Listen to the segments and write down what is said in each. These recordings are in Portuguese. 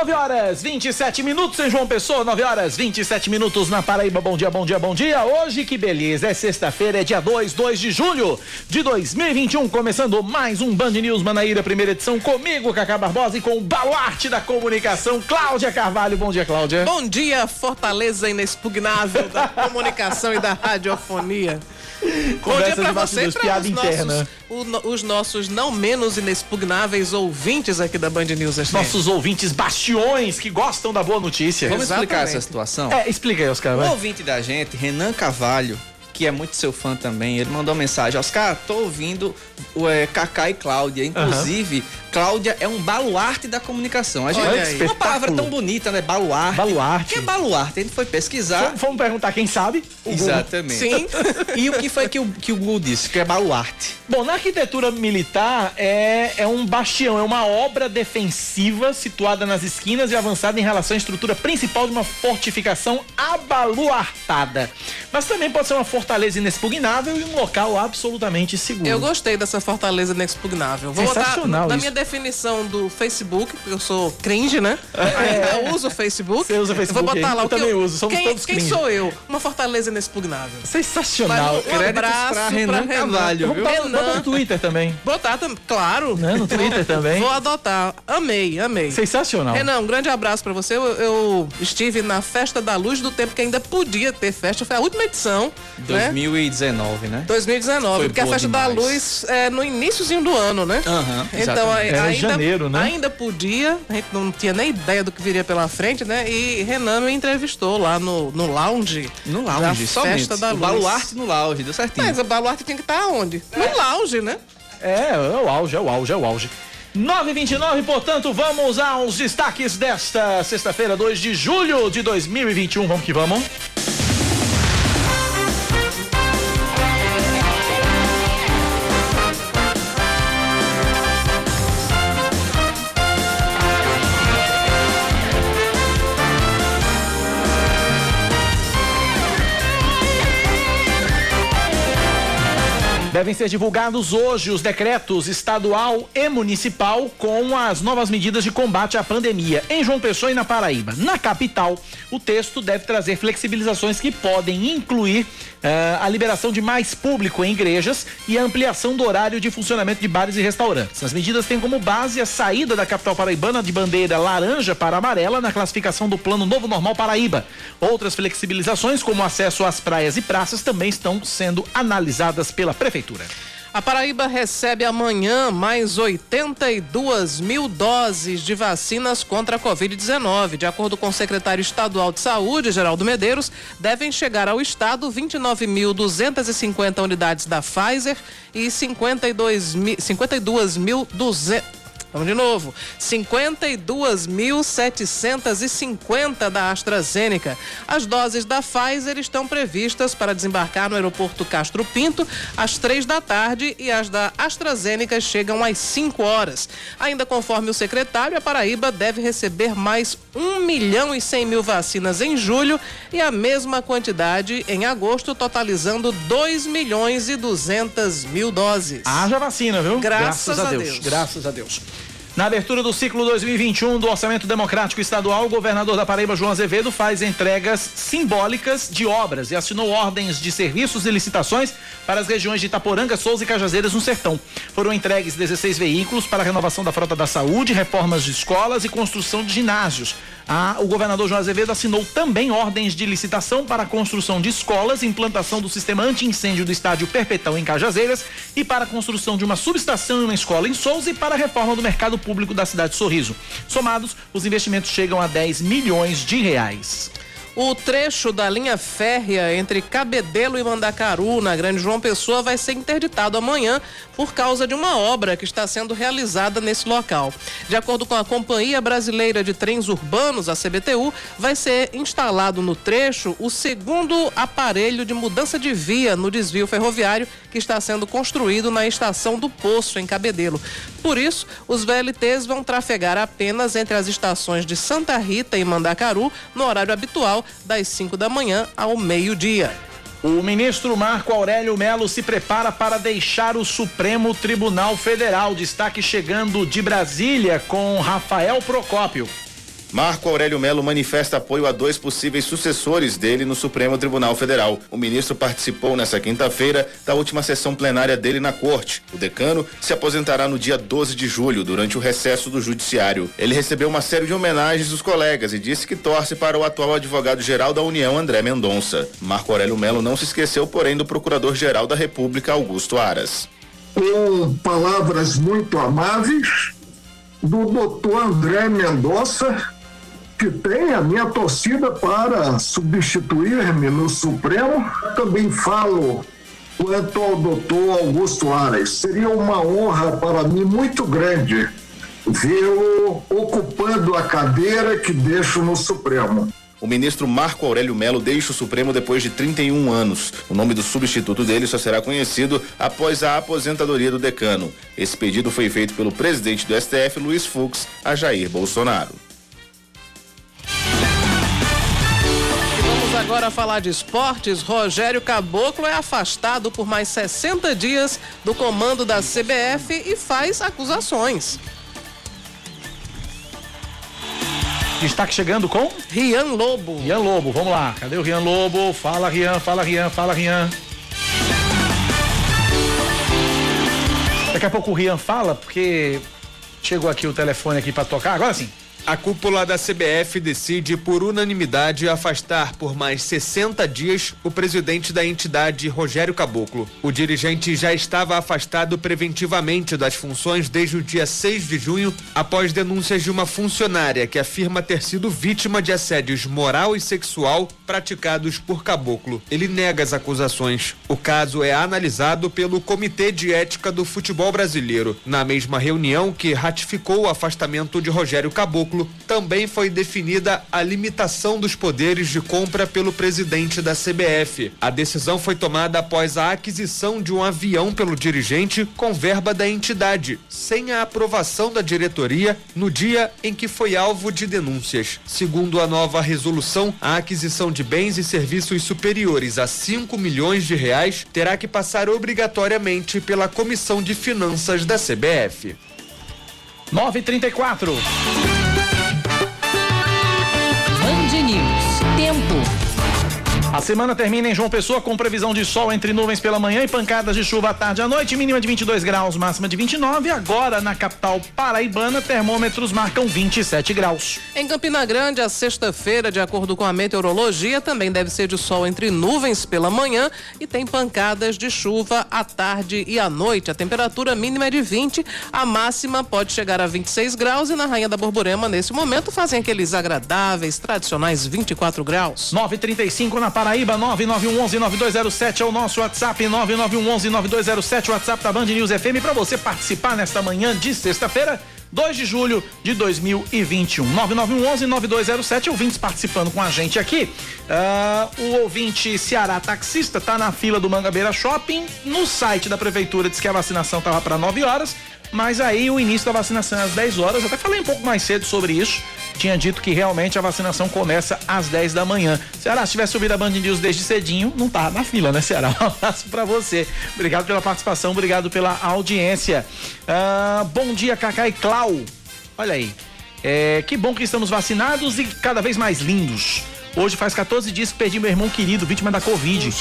9 horas 27 minutos em João Pessoa, 9 horas 27 minutos na Paraíba. Bom dia, bom dia, bom dia. Hoje que beleza, é sexta-feira, é dia 2, 2 de julho de 2021, começando mais um Band News Manaíra, primeira edição, comigo, Cacá Barbosa, e com o baluarte da comunicação, Cláudia Carvalho. Bom dia, Cláudia. Bom dia, Fortaleza inexpugnável da comunicação e da radiofonia. Bom dia pra você e para os nossos, o, os nossos não menos inexpugnáveis ouvintes aqui da Band News FM. Nossos ouvintes bastiões que gostam da boa notícia. Vamos Exatamente. explicar essa situação? É, explica aí, Oscar. O ouvinte da gente, Renan Cavalho, que é muito seu fã também, ele mandou uma mensagem: Oscar, tô ouvindo o é, Cacá e Cláudia. Inclusive, uhum. Cláudia é um baluarte da comunicação. A gente, Olha uma palavra tão bonita, né? Baluarte. Baluarte. O que é baluarte? A gente foi pesquisar. Vamos, perguntar quem sabe? Exatamente. Sim. e o que foi que o, que o Google disse? Que é baluarte. Bom, na arquitetura militar é, é um bastião, é uma obra defensiva situada nas esquinas e avançada em relação à estrutura principal de uma fortificação abaluartada. Mas também pode ser uma fortaleza inexpugnável e um local absolutamente seguro. Eu gostei dessa fortaleza inexpugnável. Vou Sensacional botar na minha definição do Facebook, porque eu sou cringe, né? É. Ainda uso o Facebook. Você usa o Facebook? Eu vou botar lá eu o que também eu, uso, somos quem, todos quem cringe. sou eu? Uma fortaleza inexpugnável. Sensacional. Um Créditos abraço pra Renan, pra. Cavalho. Renan. Bota no Twitter também. Botar, claro. Né? No Twitter também. Vou adotar. Amei, amei. Sensacional. Renan, um grande abraço pra você. Eu, eu estive na Festa da Luz do Tempo que ainda podia ter festa. Foi a última edição. 2019, né? 2019, Foi porque a Festa demais. da Luz é no iníciozinho do ano, né? Uhum, então, Era ainda, janeiro, né? ainda podia, a gente não tinha nem ideia do que viria pela frente, né? E Renan me entrevistou lá no, no lounge. No lounge, da Festa da o Luz. baluarte no lounge, deu certinho. Mas o baluarte tinha que estar onde? No lounge, né? É, é o auge, é o auge, é o auge. 929, portanto, vamos aos destaques desta sexta-feira, 2 de julho de 2021. Vamos que vamos. Devem ser divulgados hoje os decretos estadual e municipal com as novas medidas de combate à pandemia em João Pessoa e na Paraíba. Na capital, o texto deve trazer flexibilizações que podem incluir uh, a liberação de mais público em igrejas e a ampliação do horário de funcionamento de bares e restaurantes. As medidas têm como base a saída da capital paraibana de bandeira laranja para amarela na classificação do Plano Novo Normal Paraíba. Outras flexibilizações, como acesso às praias e praças, também estão sendo analisadas pela Prefeitura. A Paraíba recebe amanhã mais 82 mil doses de vacinas contra a Covid-19. De acordo com o secretário estadual de Saúde, Geraldo Medeiros, devem chegar ao estado 29.250 unidades da Pfizer e 52.200. mil Vamos de novo. 52.750 da AstraZeneca. As doses da Pfizer estão previstas para desembarcar no aeroporto Castro Pinto às três da tarde e as da AstraZeneca chegam às 5 horas. Ainda conforme o secretário, a Paraíba deve receber mais 1 milhão e 100 mil vacinas em julho e a mesma quantidade em agosto, totalizando 2 milhões e 200 mil doses. Haja vacina, viu? Graças, Graças a, Deus. Deus. Graças a Deus. Na abertura do ciclo 2021 do Orçamento Democrático Estadual, o governador da Paraíba, João Azevedo, faz entregas simbólicas de obras e assinou ordens de serviços e licitações para as regiões de Itaporanga, Souza e Cajazeiras no Sertão. Foram entregues 16 veículos para a renovação da frota da saúde, reformas de escolas e construção de ginásios. Ah, o governador João Azevedo assinou também ordens de licitação para a construção de escolas, implantação do sistema anti-incêndio do estádio Perpetão em Cajazeiras e para a construção de uma subestação em uma escola em Souza e para a reforma do mercado público da cidade de Sorriso. Somados, os investimentos chegam a 10 milhões de reais. O trecho da linha férrea entre Cabedelo e Mandacaru, na Grande João Pessoa, vai ser interditado amanhã por causa de uma obra que está sendo realizada nesse local. De acordo com a Companhia Brasileira de Trens Urbanos, a CBTU, vai ser instalado no trecho o segundo aparelho de mudança de via no desvio ferroviário que está sendo construído na estação do Poço, em Cabedelo. Por isso, os VLTs vão trafegar apenas entre as estações de Santa Rita e Mandacaru no horário habitual das 5 da manhã ao meio-dia. O ministro Marco Aurélio Melo se prepara para deixar o Supremo Tribunal Federal. Destaque chegando de Brasília com Rafael Procópio. Marco Aurélio Melo manifesta apoio a dois possíveis sucessores dele no Supremo Tribunal Federal. O ministro participou nesta quinta-feira da última sessão plenária dele na corte. O decano se aposentará no dia 12 de julho, durante o recesso do judiciário. Ele recebeu uma série de homenagens dos colegas e disse que torce para o atual advogado-geral da União, André Mendonça. Marco Aurélio Melo não se esqueceu, porém, do procurador-geral da República, Augusto Aras. Com palavras muito amáveis do doutor André Mendonça, que tem a minha torcida para substituir-me no Supremo. Também falo quanto ao doutor Augusto Aras. Seria uma honra para mim muito grande vê-lo ocupando a cadeira que deixo no Supremo. O ministro Marco Aurélio Melo deixa o Supremo depois de 31 anos. O nome do substituto dele só será conhecido após a aposentadoria do decano. Esse pedido foi feito pelo presidente do STF, Luiz Fux, a Jair Bolsonaro. Agora falar de esportes. Rogério Caboclo é afastado por mais 60 dias do comando da CBF e faz acusações. Destaque chegando com Rian Lobo. Rian Lobo, vamos lá. Cadê o Rian Lobo? Fala, Rian, fala, Rian, fala, Rian. Daqui a pouco o Rian fala, porque chegou aqui o telefone aqui para tocar. Agora sim. A cúpula da CBF decide por unanimidade afastar por mais 60 dias o presidente da entidade, Rogério Caboclo. O dirigente já estava afastado preventivamente das funções desde o dia 6 de junho, após denúncias de uma funcionária que afirma ter sido vítima de assédios moral e sexual praticados por Caboclo. Ele nega as acusações. O caso é analisado pelo Comitê de Ética do Futebol Brasileiro. Na mesma reunião que ratificou o afastamento de Rogério Caboclo, também foi definida a limitação dos poderes de compra pelo presidente da CBF. A decisão foi tomada após a aquisição de um avião pelo dirigente com verba da entidade, sem a aprovação da diretoria no dia em que foi alvo de denúncias. Segundo a nova resolução, a aquisição de bens e serviços superiores a 5 milhões de reais terá que passar obrigatoriamente pela Comissão de Finanças da CBF. 934. A semana termina em João Pessoa com previsão de sol entre nuvens pela manhã e pancadas de chuva à tarde à noite, mínima de 22 graus, máxima de 29. Agora, na capital paraibana, termômetros marcam 27 graus. Em Campina Grande, a sexta-feira, de acordo com a meteorologia, também deve ser de sol entre nuvens pela manhã e tem pancadas de chuva à tarde e à noite. A temperatura mínima é de 20, a máxima pode chegar a 26 graus e na Rainha da Borborema, nesse momento, fazem aqueles agradáveis, tradicionais 24 graus. 9:35 na Paraíba, 9911-9207 é o nosso WhatsApp, 9911-9207, o WhatsApp da Band News FM, para você participar nesta manhã de sexta-feira. 2 de julho de 2021. 9911-9207, ouvintes participando com a gente aqui. Uh, o ouvinte Ceará Taxista está na fila do Mangabeira Shopping. No site da prefeitura diz que a vacinação estava para 9 horas, mas aí o início da vacinação é às 10 horas. Até falei um pouco mais cedo sobre isso tinha dito que realmente a vacinação começa às 10 da manhã. Ceará, se tivesse subido a Band News desde cedinho, não tava na fila, né, Ceará? Um abraço pra você. Obrigado pela participação, obrigado pela audiência. Ah, bom dia, Cacá e Clau. Olha aí. É, que bom que estamos vacinados e cada vez mais lindos. Hoje faz 14 dias que perdi meu irmão querido, vítima da Covid.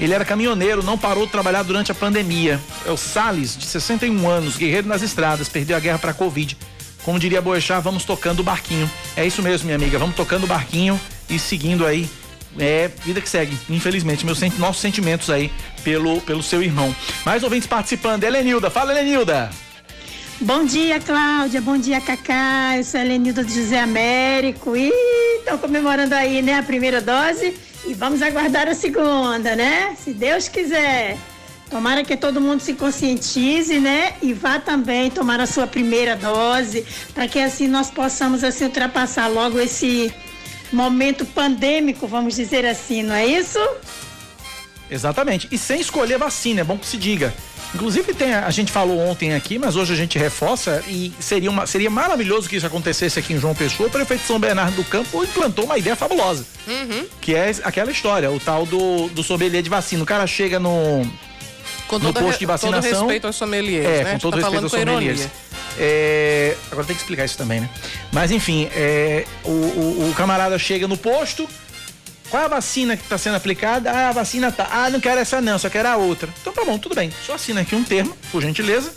Ele era caminhoneiro, não parou de trabalhar durante a pandemia. É o Salles, de 61 anos, guerreiro nas estradas, perdeu a guerra para a Covid. Como diria Boechat, vamos tocando o barquinho. É isso mesmo, minha amiga, vamos tocando o barquinho e seguindo aí. É, vida que segue, infelizmente, meus nossos sentimentos aí pelo, pelo seu irmão. Mais ouvintes participando, Helenilda, fala Helenilda. Bom dia, Cláudia, bom dia, Cacá, eu sou a Helenilda de José Américo. Ih, estão comemorando aí, né, a primeira dose e vamos aguardar a segunda, né? Se Deus quiser. Tomara que todo mundo se conscientize, né? E vá também tomar a sua primeira dose, para que assim nós possamos assim ultrapassar logo esse momento pandêmico, vamos dizer assim, não é isso? Exatamente. E sem escolher vacina, é bom que se diga. Inclusive tem, a gente falou ontem aqui, mas hoje a gente reforça e seria, uma, seria maravilhoso que isso acontecesse aqui em João Pessoa. O prefeito São Bernardo do Campo implantou uma ideia fabulosa. Uhum. Que é aquela história, o tal do, do sommelier de vacina. O cara chega no, Com no posto de vacinação. todo respeito aos sommeliers, É, né? Com gente todo tá respeito aos com sommeliers. É, agora tem que explicar isso também, né? Mas enfim, é, o, o- o camarada chega no posto. Qual é a vacina que está sendo aplicada? Ah, a vacina tá. Ah, não quero essa não, só quero a outra. Então tá bom, tudo bem. Só assina aqui um termo, por gentileza.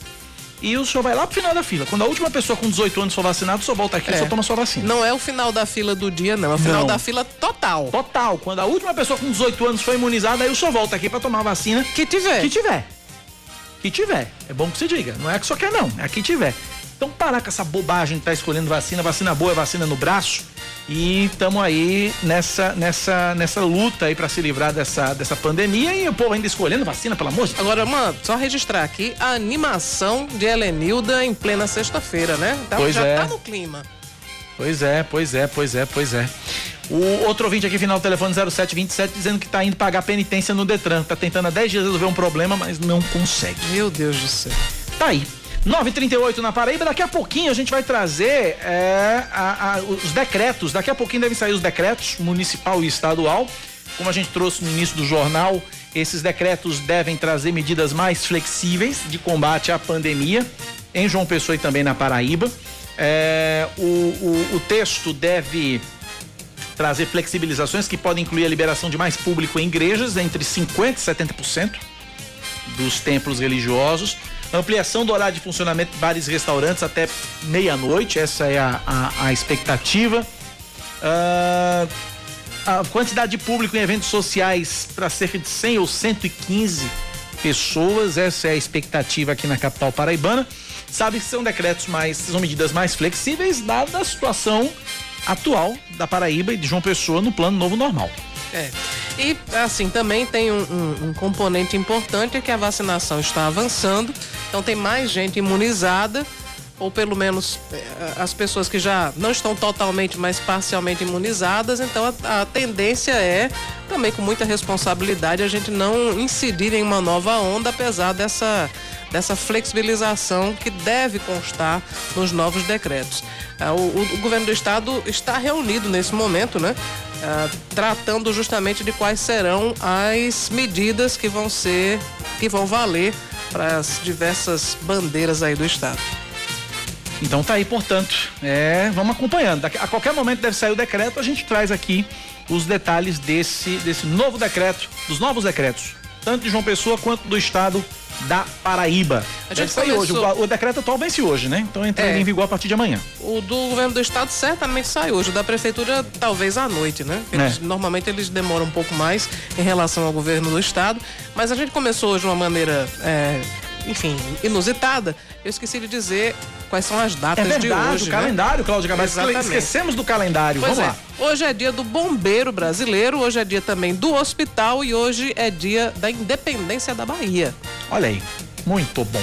E o senhor vai lá pro final da fila. Quando a última pessoa com 18 anos for vacinado, o senhor volta aqui e É. só toma sua vacina. Não é o final da fila do dia, não. É o final Não. da fila total. Total. Quando a última pessoa com 18 anos foi imunizada, aí o senhor volta aqui para tomar a vacina Que tiver. que tiver. Que tiver. É bom que se diga. Não é que só quer, não. É que tiver. Então parar com essa bobagem de tá escolhendo vacina. Vacina boa é vacina no braço. E estamos aí nessa, nessa, nessa luta aí para se livrar dessa, dessa pandemia. E o povo ainda escolhendo vacina, pelo amor de Deus. Agora, mano, só registrar aqui a animação de Helenilda em plena sexta-feira, né? Então Pois já é. tá no clima. Pois é, pois é, pois é, pois é. O outro ouvinte aqui, final do telefone 0727, dizendo que tá indo pagar penitência no Detran. Tá tentando há 10 dias resolver um problema, mas não consegue. Meu Deus do céu. Tá aí. 938 na Paraíba, daqui a pouquinho a gente vai trazer é, a- a- os decretos. Daqui a pouquinho devem sair os decretos municipal e estadual. Como a gente trouxe no início do jornal, esses decretos devem trazer medidas mais flexíveis de combate à pandemia em João Pessoa e também na Paraíba. É, o, o- o texto deve trazer flexibilizações que podem incluir a liberação de mais público em igrejas, entre 50% e 70% dos templos religiosos, ampliação do horário de funcionamento de bares e restaurantes até meia-noite, essa é a, a- a expectativa. Ah, a quantidade de público em eventos sociais para cerca de 100 ou 115 pessoas, essa é a expectativa aqui na capital paraibana. Sabe que são decretos mais, são medidas mais flexíveis, dada a situação atual da Paraíba e de João Pessoa no plano novo normal. É. E, assim, também tem um, um- um componente importante é que a vacinação está avançando, então tem mais gente imunizada, ou pelo menos eh, as pessoas que já não estão totalmente, mas parcialmente imunizadas, então a, a tendência é, também com muita responsabilidade, a gente não incidir em uma nova onda, apesar dessa, dessa flexibilização que deve constar nos novos decretos. Ah, o- o- governo do estado está reunido nesse momento, né? ah, tratando justamente de quais serão as medidas que vão ser, que vão valer para as diversas bandeiras aí do estado. Então tá aí, portanto, é, vamos acompanhando. A qualquer momento deve sair o decreto, a gente traz aqui os detalhes desse, desse novo decreto, dos novos decretos, tanto de João Pessoa quanto do estado da Paraíba. A gente sair hoje. O, o decreto atual vence hoje, né? Então entra É. em vigor a partir de amanhã. O do governo do estado certamente sai hoje, o da prefeitura talvez à noite, né? Eles- É. Normalmente eles demoram um pouco mais em relação ao governo do estado, mas a gente começou hoje de uma maneira, é, enfim, inusitada. Eu esqueci de dizer quais são as É datas de verdade, hoje. o né? calendário, Cláudio Gabás. Esquecemos do calendário. Pois vamos é. lá. Hoje é dia do bombeiro brasileiro, hoje é dia também do hospital e hoje é dia da independência da Bahia. Olha aí, muito bom.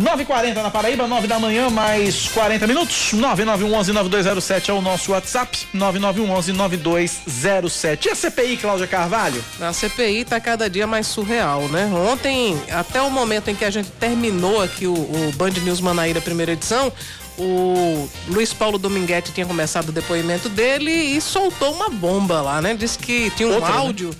9h40 na Paraíba, 9 da manhã, mais 40 minutos. 9911-9207 é o nosso WhatsApp. 9911-9207. E a CPI, Cláudia Carvalho? A CPI tá cada dia mais surreal, né? Ontem, até o momento em que a gente terminou aqui o, o Band News Manaíra primeira edição, o Luiz Paulo Dominguete tinha começado o depoimento dele e soltou uma bomba lá, né? Disse que tinha um Outra, né? áudio,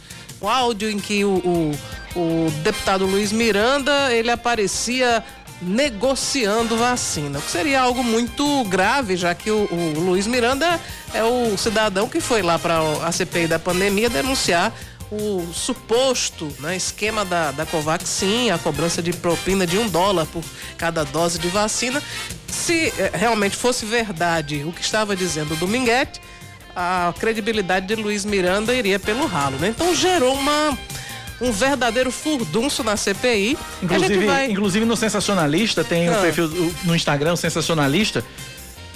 um áudio em que o, o, o deputado Luiz Miranda, ele aparecia negociando vacina, o que seria algo muito grave, já que o, o Luiz Miranda é o cidadão que foi lá para a CPI da pandemia denunciar o suposto né, esquema da, da Covaxin, a cobrança de propina de um dólar por cada dose de vacina. Se eh, realmente fosse verdade o que estava dizendo o Dominguete, a credibilidade de Luiz Miranda iria pelo ralo. Né? Então gerou uma, um verdadeiro furdunço na CPI. Inclusive, vai... inclusive no Sensacionalista, tem Ah. o perfil no Instagram, Sensacionalista,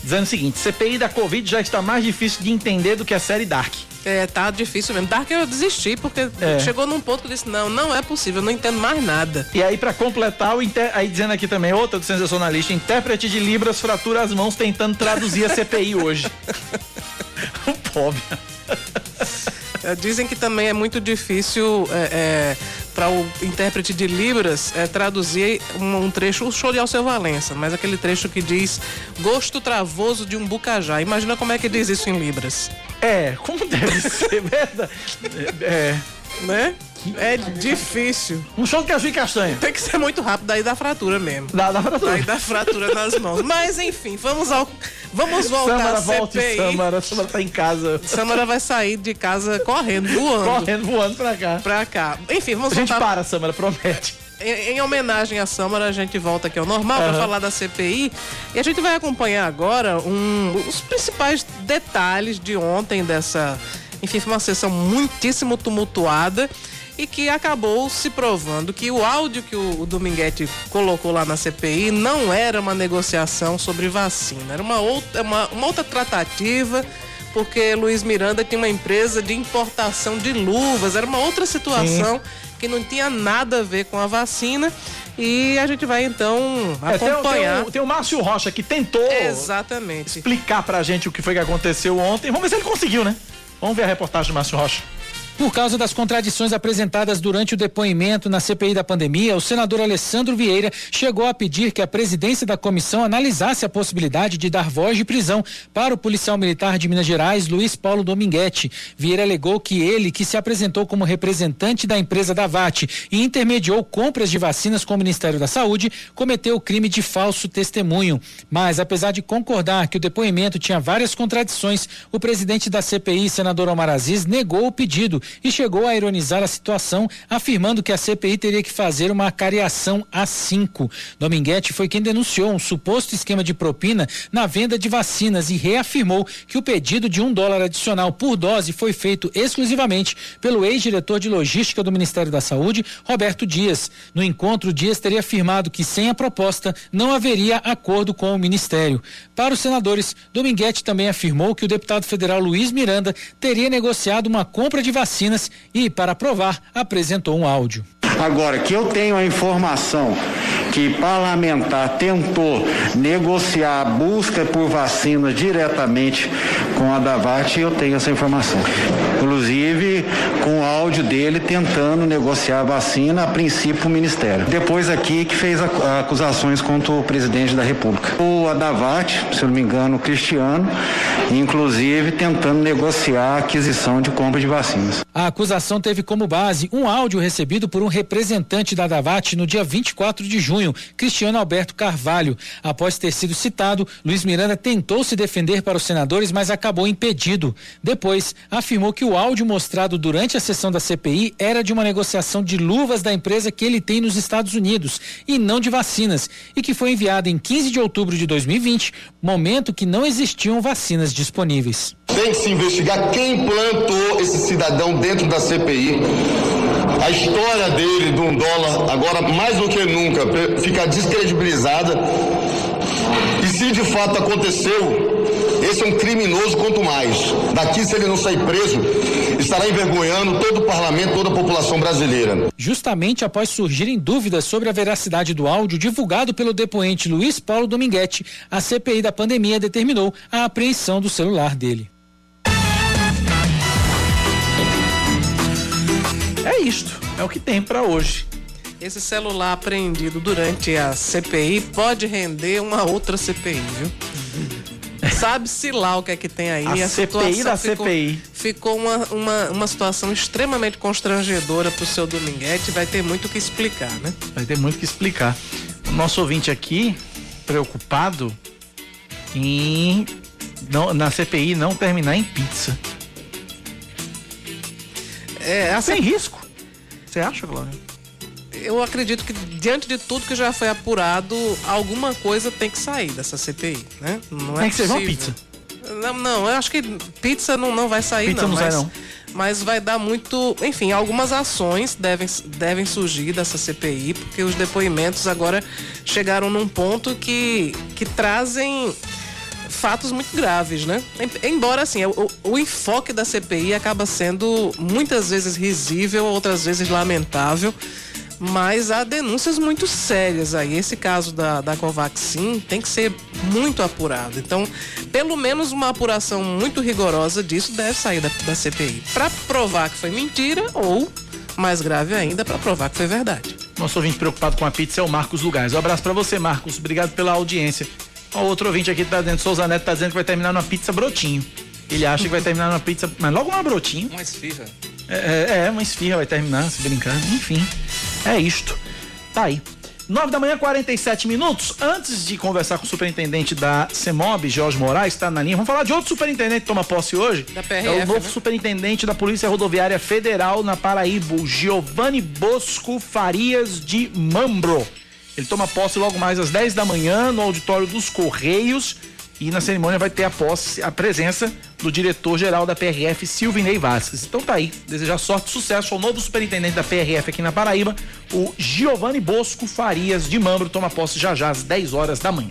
dizendo o seguinte: CPI da Covid já está mais difícil de entender do que a série Dark. É, tá difícil mesmo. Dark eu desisti, porque É. chegou num ponto que eu disse, não, não é possível, eu não entendo mais nada. E aí, pra completar, o inter... aí dizendo aqui também, outra do sensacionalista, intérprete de Libras fratura as mãos tentando traduzir a CPI hoje. o pobre. É, dizem que também é muito difícil é, para o intérprete de Libras é, traduzir um, um trecho, o show de Alceu Valença, mas aquele trecho que diz gosto travoso de um bucajá. Imagina como é que diz isso em Libras. É, como deve ser, verdade? É. Né? É difícil. Um show de caju e castanha. Tem que ser muito rápido, daí dá fratura mesmo. Dá, dá fratura. Daí dá fratura nas mãos. Mas enfim, vamos ao. Vamos voltar Samara, à volte, CPI. Samara. Samara tá em casa. Samara vai sair de casa correndo, voando. Correndo, voando pra cá. Pra cá. Enfim, vamos A gente voltar. para, Samara, promete. Em, em homenagem à Samara, a gente volta aqui ao normal para Aham. falar da CPI. E a gente vai acompanhar agora um, os principais detalhes de ontem dessa. Enfim, foi uma sessão muitíssimo tumultuada e que acabou se provando que o áudio que o, Dominguete colocou lá na CPI não era uma negociação sobre vacina, era uma outra, uma, uma outra tratativa. Porque Luiz Miranda tinha uma empresa de importação de luvas, era uma outra situação que não tinha nada a ver com a vacina. E a gente vai então É, tem, o- acompanhar. tem, o, tem o Márcio Rocha que tentou Exatamente. explicar pra gente o que foi que aconteceu ontem. Vamos ver se ele conseguiu, né? Vamos ver a reportagem do Márcio Rocha. Por causa das contradições apresentadas durante o depoimento na CPI da pandemia, o senador Alessandro Vieira chegou a pedir que a presidência da comissão analisasse a possibilidade de dar voz de prisão para o policial militar de Minas Gerais, Luiz Paulo Dominguete. Vieira alegou que ele, que se apresentou como representante da empresa da VAT e intermediou compras de vacinas com o Ministério da Saúde, cometeu o crime de falso testemunho. Mas, apesar de concordar que o depoimento tinha várias contradições, o presidente da CPI, senador Omar Aziz, negou o pedido e chegou a ironizar a situação, afirmando que a CPI teria que fazer uma cariação a cinco. Dominguete foi quem denunciou um suposto esquema de propina na venda de vacinas e reafirmou que o pedido de um dólar adicional por dose foi feito exclusivamente pelo ex-diretor de logística do Ministério da Saúde, Roberto Dias. No encontro, Dias teria afirmado que sem a proposta não haveria acordo com o Ministério. Para os senadores, Dominguete também afirmou que o deputado federal Luiz Miranda teria negociado uma compra de vacinas e, para provar, apresentou um áudio. Agora, que eu tenho a informação que parlamentar tentou negociar a busca por vacina diretamente com a Davat, eu tenho essa informação. Inclusive, com o áudio dele tentando negociar a vacina, a princípio o Ministério. Depois aqui que fez ac- acusações contra o presidente da República. O Adavat, se não me engano, Cristiano, inclusive tentando negociar a aquisição de compra de vacinas. A acusação teve como base um áudio recebido por um representante da Davat no dia 24 de junho, Cristiano Alberto Carvalho. Após ter sido citado, Luiz Miranda tentou se defender para os senadores, mas acabou impedido. Depois, afirmou que o áudio mostrado durante a sessão da CPI era de uma negociação de luvas da empresa que ele tem nos Estados Unidos e não de vacinas, e que foi enviado em 15 de outubro de 2020, momento que não existiam vacinas disponíveis. Tem que se investigar quem plantou esse cidadão dentro da CPI. A história dele de um dólar, agora mais do que nunca, fica descredibilizada. E se de fato aconteceu, esse é um criminoso quanto mais. Daqui, se ele não sair preso, estará envergonhando todo o parlamento, toda a população brasileira. Justamente após surgirem dúvidas sobre a veracidade do áudio divulgado pelo depoente Luiz Paulo Dominguete, a CPI da pandemia determinou a apreensão do celular dele. É isto. É o que tem pra hoje. Esse celular apreendido durante a CPI pode render uma outra CPI, viu? Sabe-se lá o que é que tem aí. A CPI da ficou, CPI. Ficou uma, uma, uma situação extremamente constrangedora pro seu Dominguete. Vai ter muito o que explicar, né? Vai ter muito o que explicar. O nosso ouvinte aqui, preocupado em não- na CPI não terminar em pizza. É, a Sem risco. Você acha, Glória? Eu acredito que diante de tudo que já foi apurado, alguma coisa tem que sair dessa CPI, né? Não Tem é que ser uma possível. Não, não, eu acho que pizza não, não vai sair, Pizza não. não sai, mas, não. mas vai dar muito. Enfim, algumas ações devem, devem surgir dessa CPI, porque os depoimentos agora chegaram num ponto que, que trazem fatos muito graves, né? Embora assim, o, o, enfoque da CPI acaba sendo muitas vezes risível, outras vezes lamentável, mas há denúncias muito sérias aí. Esse caso da, da Covaxin tem que ser muito apurado. Então, pelo menos uma apuração muito rigorosa disso deve sair da, da CPI. Para provar que foi mentira ou, mais grave ainda, para provar que foi verdade. Nosso ouvinte preocupado com a pizza é o Marcos Lugares. Um abraço para você, Marcos. Obrigado pela audiência. O outro ouvinte aqui tá dentro, Souza Neto tá dizendo que vai terminar numa pizza brotinho. Ele acha que vai terminar numa pizza, mas logo uma brotinho. Uma esfirra. É, é, é uma esfirra vai terminar, se brincar. Enfim, é isto. Tá aí. 9 da manhã, 47 minutos. Antes de conversar com o superintendente da CEMOB, Jorge Moraes, está na linha. Vamos falar de outro superintendente que toma posse hoje. Da PRF, é o novo né? superintendente da Polícia Rodoviária Federal na Paraíba, Giovanni Bosco Farias de Mambro. Ele toma posse logo mais às 10 da manhã no auditório dos Correios. E na cerimônia vai ter a posse, a presença do diretor-geral da PRF, Silvinei Vasquez. Então tá aí, desejar sorte e sucesso ao novo superintendente da PRF aqui na Paraíba, o Giovanni Bosco Farias de Mambro, toma posse já já às 10 horas da manhã.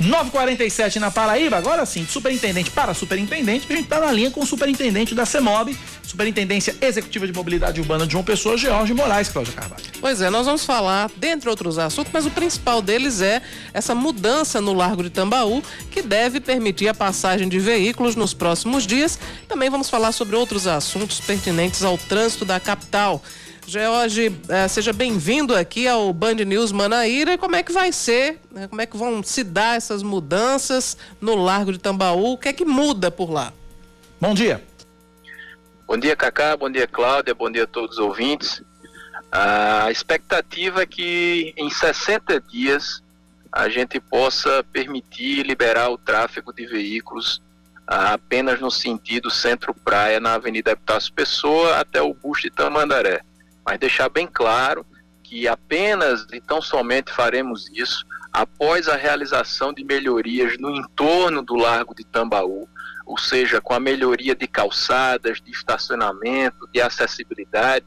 947 na Paraíba, agora sim, de superintendente para superintendente, a gente tá na linha com o superintendente da CEMOB, Superintendência Executiva de Mobilidade Urbana de João Pessoa, George Moraes, Cláudia Carvalho. Pois é, nós vamos falar, dentre outros assuntos, mas o principal deles é essa mudança no Largo de Tambaú, que deve permitir a passagem de veículos nos próximos dias. Também vamos falar sobre outros assuntos pertinentes ao trânsito da capital. George, eh, seja bem-vindo aqui ao Band News Manaíra. Como é que vai ser? né? Como é que vão se dar essas mudanças no Largo de Tambaú? O que é que muda por lá? Bom dia. Bom dia, Cacá. Bom dia, Cláudia. Bom dia a todos os ouvintes. A expectativa é que em 60 dias a gente possa permitir liberar o tráfego de veículos ah, apenas no sentido centro-praia na Avenida Epitácio Pessoa até o Busto de Tamandaré. Mas deixar bem claro que apenas e tão somente faremos isso após a realização de melhorias no entorno do Largo de Tambaú, ou seja, com a melhoria de calçadas, de estacionamento, de acessibilidade,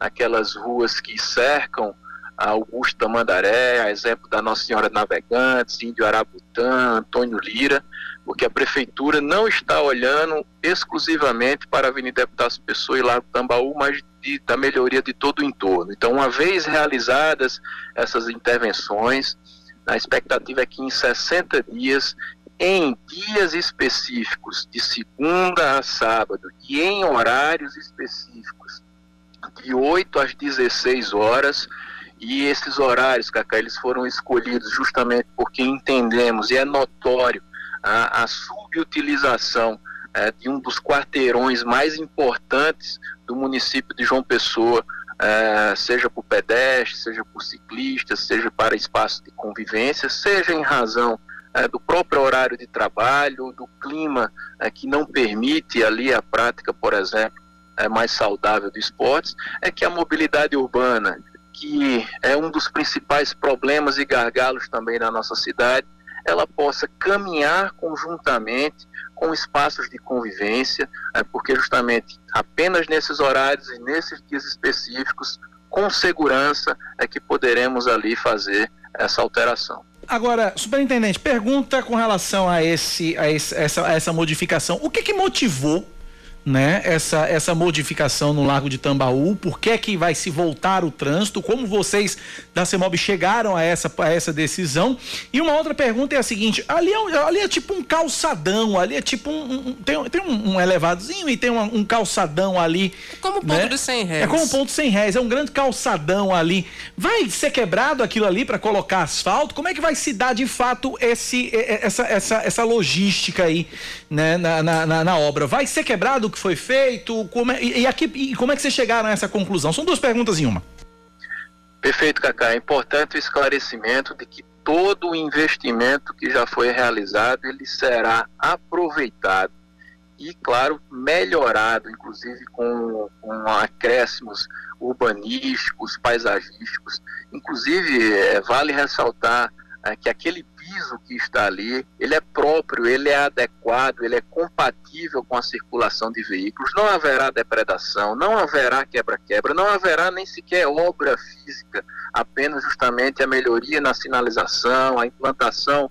aquelas ruas que cercam a Augusto Tamandaré, a exemplo da Nossa Senhora Navegantes, Índio Arabutã, Antônio Lira, porque a prefeitura não está olhando exclusivamente para a Avenida Epitácio Pessoa e Largo Tambaú, mas de, da melhoria de todo o entorno. Então, uma vez realizadas essas intervenções, a expectativa é que em 60 dias, em dias específicos, de segunda a sábado, e em horários específicos, de 8 às 16 horas, e esses horários, Cacá, eles foram escolhidos justamente porque entendemos, e é notório, a, a subutilização é, de um dos quarteirões mais importantes do município de João Pessoa, é, seja por pedestres, seja por ciclistas, seja para espaço de convivência, seja em razão é, do próprio horário de trabalho, do clima é, que não permite ali a prática, por exemplo, mais saudável de esportes, é que a mobilidade urbana, que é um dos principais problemas e gargalos também na nossa cidade, ela possa caminhar conjuntamente com espaços de convivência, é, porque justamente apenas nesses horários e nesses dias específicos, com segurança, é que poderemos ali fazer essa alteração. Agora, superintendente, pergunta com relação a, esse, a, esse, essa, a essa modificação. O que que motivou né, essa, essa modificação no Largo de Tambaú, por que é que vai se voltar o trânsito, como vocês da CEMOB chegaram a essa, a essa decisão. E uma outra pergunta é a seguinte, ali é, ali é tipo um calçadão, ali é tipo um, um tem, tem um, um, elevadozinho e tem um, um calçadão ali. É como um ponto né? de 100 réis. É como um ponto de 100 réis, é um grande calçadão ali. Vai ser quebrado aquilo ali para colocar asfalto? Como é que vai se dar de fato esse, essa, essa, essa logística aí né, na, na, na, na obra? Vai ser quebrado o que foi feito? Como é, e, aqui, e como é que vocês chegaram a essa conclusão? São duas perguntas em uma. Perfeito, Cacá. É importante o esclarecimento de que todo o investimento que já foi realizado, ele será aproveitado e, claro, melhorado, inclusive com, com acréscimos urbanísticos, paisagísticos. Inclusive, é, vale ressaltar é, que aquele piso que está ali, ele é próprio, ele é adequado, ele é compatível com a circulação de veículos, não haverá depredação, não haverá quebra-quebra, não haverá nem sequer obra física, apenas justamente a melhoria na sinalização, a implantação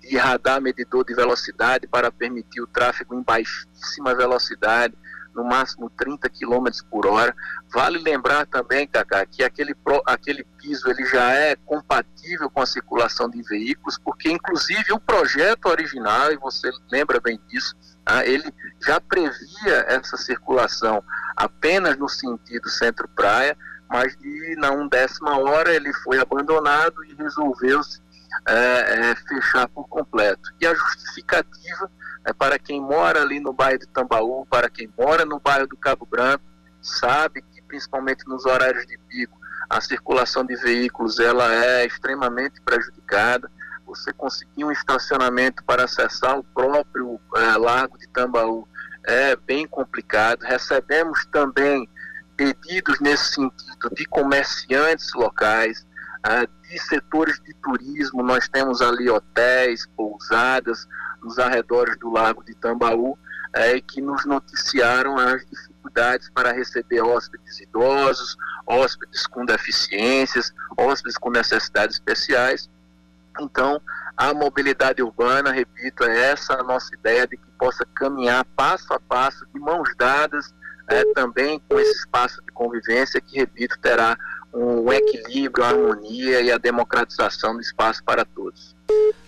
de radar medidor de velocidade para permitir o tráfego em baixíssima velocidade, no máximo 30 km por hora. Vale lembrar também, Cacá, que aquele, aquele piso ele já é compatível com a circulação de veículos, porque inclusive o projeto original, e você lembra bem disso, ah, ele já previa essa circulação apenas no sentido centro-praia, mas de na undécima hora ele foi abandonado e resolveu-se é, é, fechar por completo. E a justificativa é para quem mora ali no bairro de Tambaú, para quem mora no bairro do Cabo Branco, sabe que principalmente nos horários de pico a circulação de veículos ela é extremamente prejudicada. Você conseguir um estacionamento para acessar o próprio é, Largo de Tambaú é bem complicado. Recebemos também pedidos nesse sentido de comerciantes locais, ah, de setores de turismo. Nós temos ali hotéis, pousadas nos arredores do Lago de Tambaú, é, que nos noticiaram as dificuldades para receber hóspedes idosos, hóspedes com deficiências, hóspedes com necessidades especiais. Então, a mobilidade urbana, repito, é essa a nossa ideia de que possa caminhar passo a passo, de mãos dadas, é, também com esse espaço de convivência que, repito, terá um equilíbrio, a harmonia e a democratização do espaço para todos.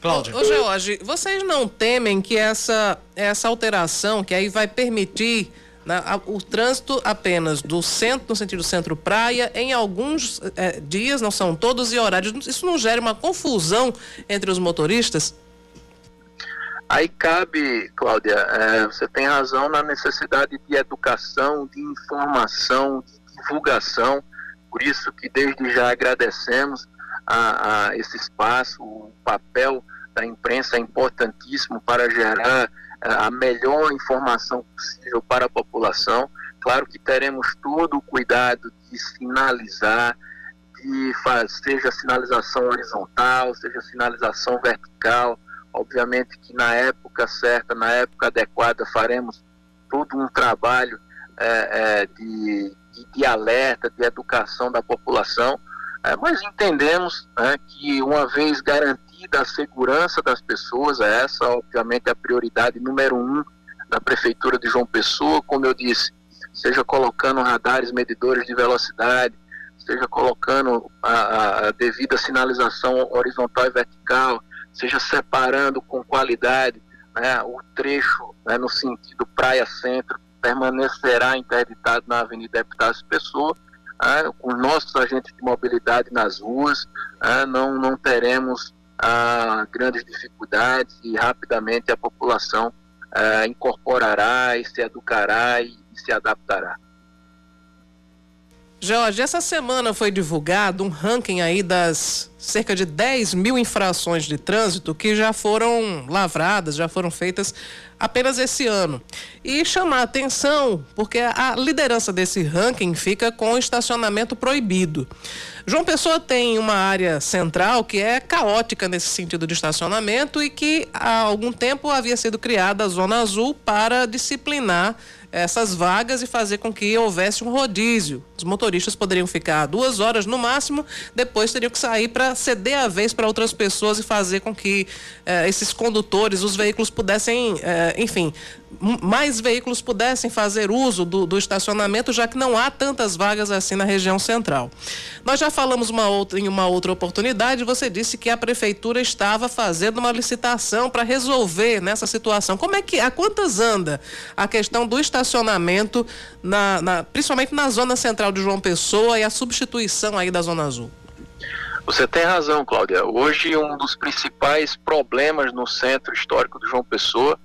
Cláudio. Ô, George, vocês não temem que essa, essa alteração, que aí vai permitir né, o trânsito apenas do centro, no sentido centro-praia, em alguns é, dias, não são todos e horários, isso não gera uma confusão entre os motoristas? Aí cabe, Cláudia, é, você tem razão na necessidade de educação, de informação, de divulgação. Por isso que desde já agradecemos a, a esse espaço, o papel da imprensa é importantíssimo para gerar é, a melhor informação possível para a população. Claro que teremos todo o cuidado de sinalizar, de seja sinalização horizontal, seja sinalização vertical, Obviamente que na época certa, na época adequada, faremos todo um trabalho é, é, de, de, de, alerta, de educação da população, é, mas entendemos né, que uma vez garantida a segurança das pessoas, é essa obviamente a prioridade número um da Prefeitura de João Pessoa, como eu disse, seja colocando radares medidores de velocidade, seja colocando a, a devida sinalização horizontal e vertical, seja separando com qualidade né, o trecho né, no sentido praia-centro, permanecerá interditado na Avenida Deputados Pessoa, né, com nossos agentes de mobilidade nas ruas, né, não, não teremos ah, grandes dificuldades e rapidamente a população ah, incorporará e se educará e, e se adaptará. Jorge, essa semana foi divulgado um ranking aí das cerca de 10 mil infrações de trânsito que já foram lavradas, já foram feitas apenas esse ano. E chamar atenção, porque a liderança desse ranking fica com estacionamento proibido. João Pessoa tem uma área central que é caótica nesse sentido de estacionamento e que há algum tempo havia sido criada a Zona Azul para disciplinar essas vagas e fazer com que houvesse um rodízio. Os motoristas poderiam ficar duas horas no máximo, depois teriam que sair para ceder a vez para outras pessoas e fazer com que eh, esses condutores, os veículos pudessem, eh, enfim, mais veículos pudessem fazer uso do, do, estacionamento, já que não há tantas vagas assim na região central. Nós já falamos uma outra, em uma outra oportunidade, você disse que a prefeitura estava fazendo uma licitação para resolver nessa situação. Como é que, a quantas anda a questão do estacionamento, na, na, principalmente na zona central de João Pessoa e a substituição aí da Zona Azul? Você tem razão, Cláudia. Hoje um dos principais problemas no centro histórico de João Pessoa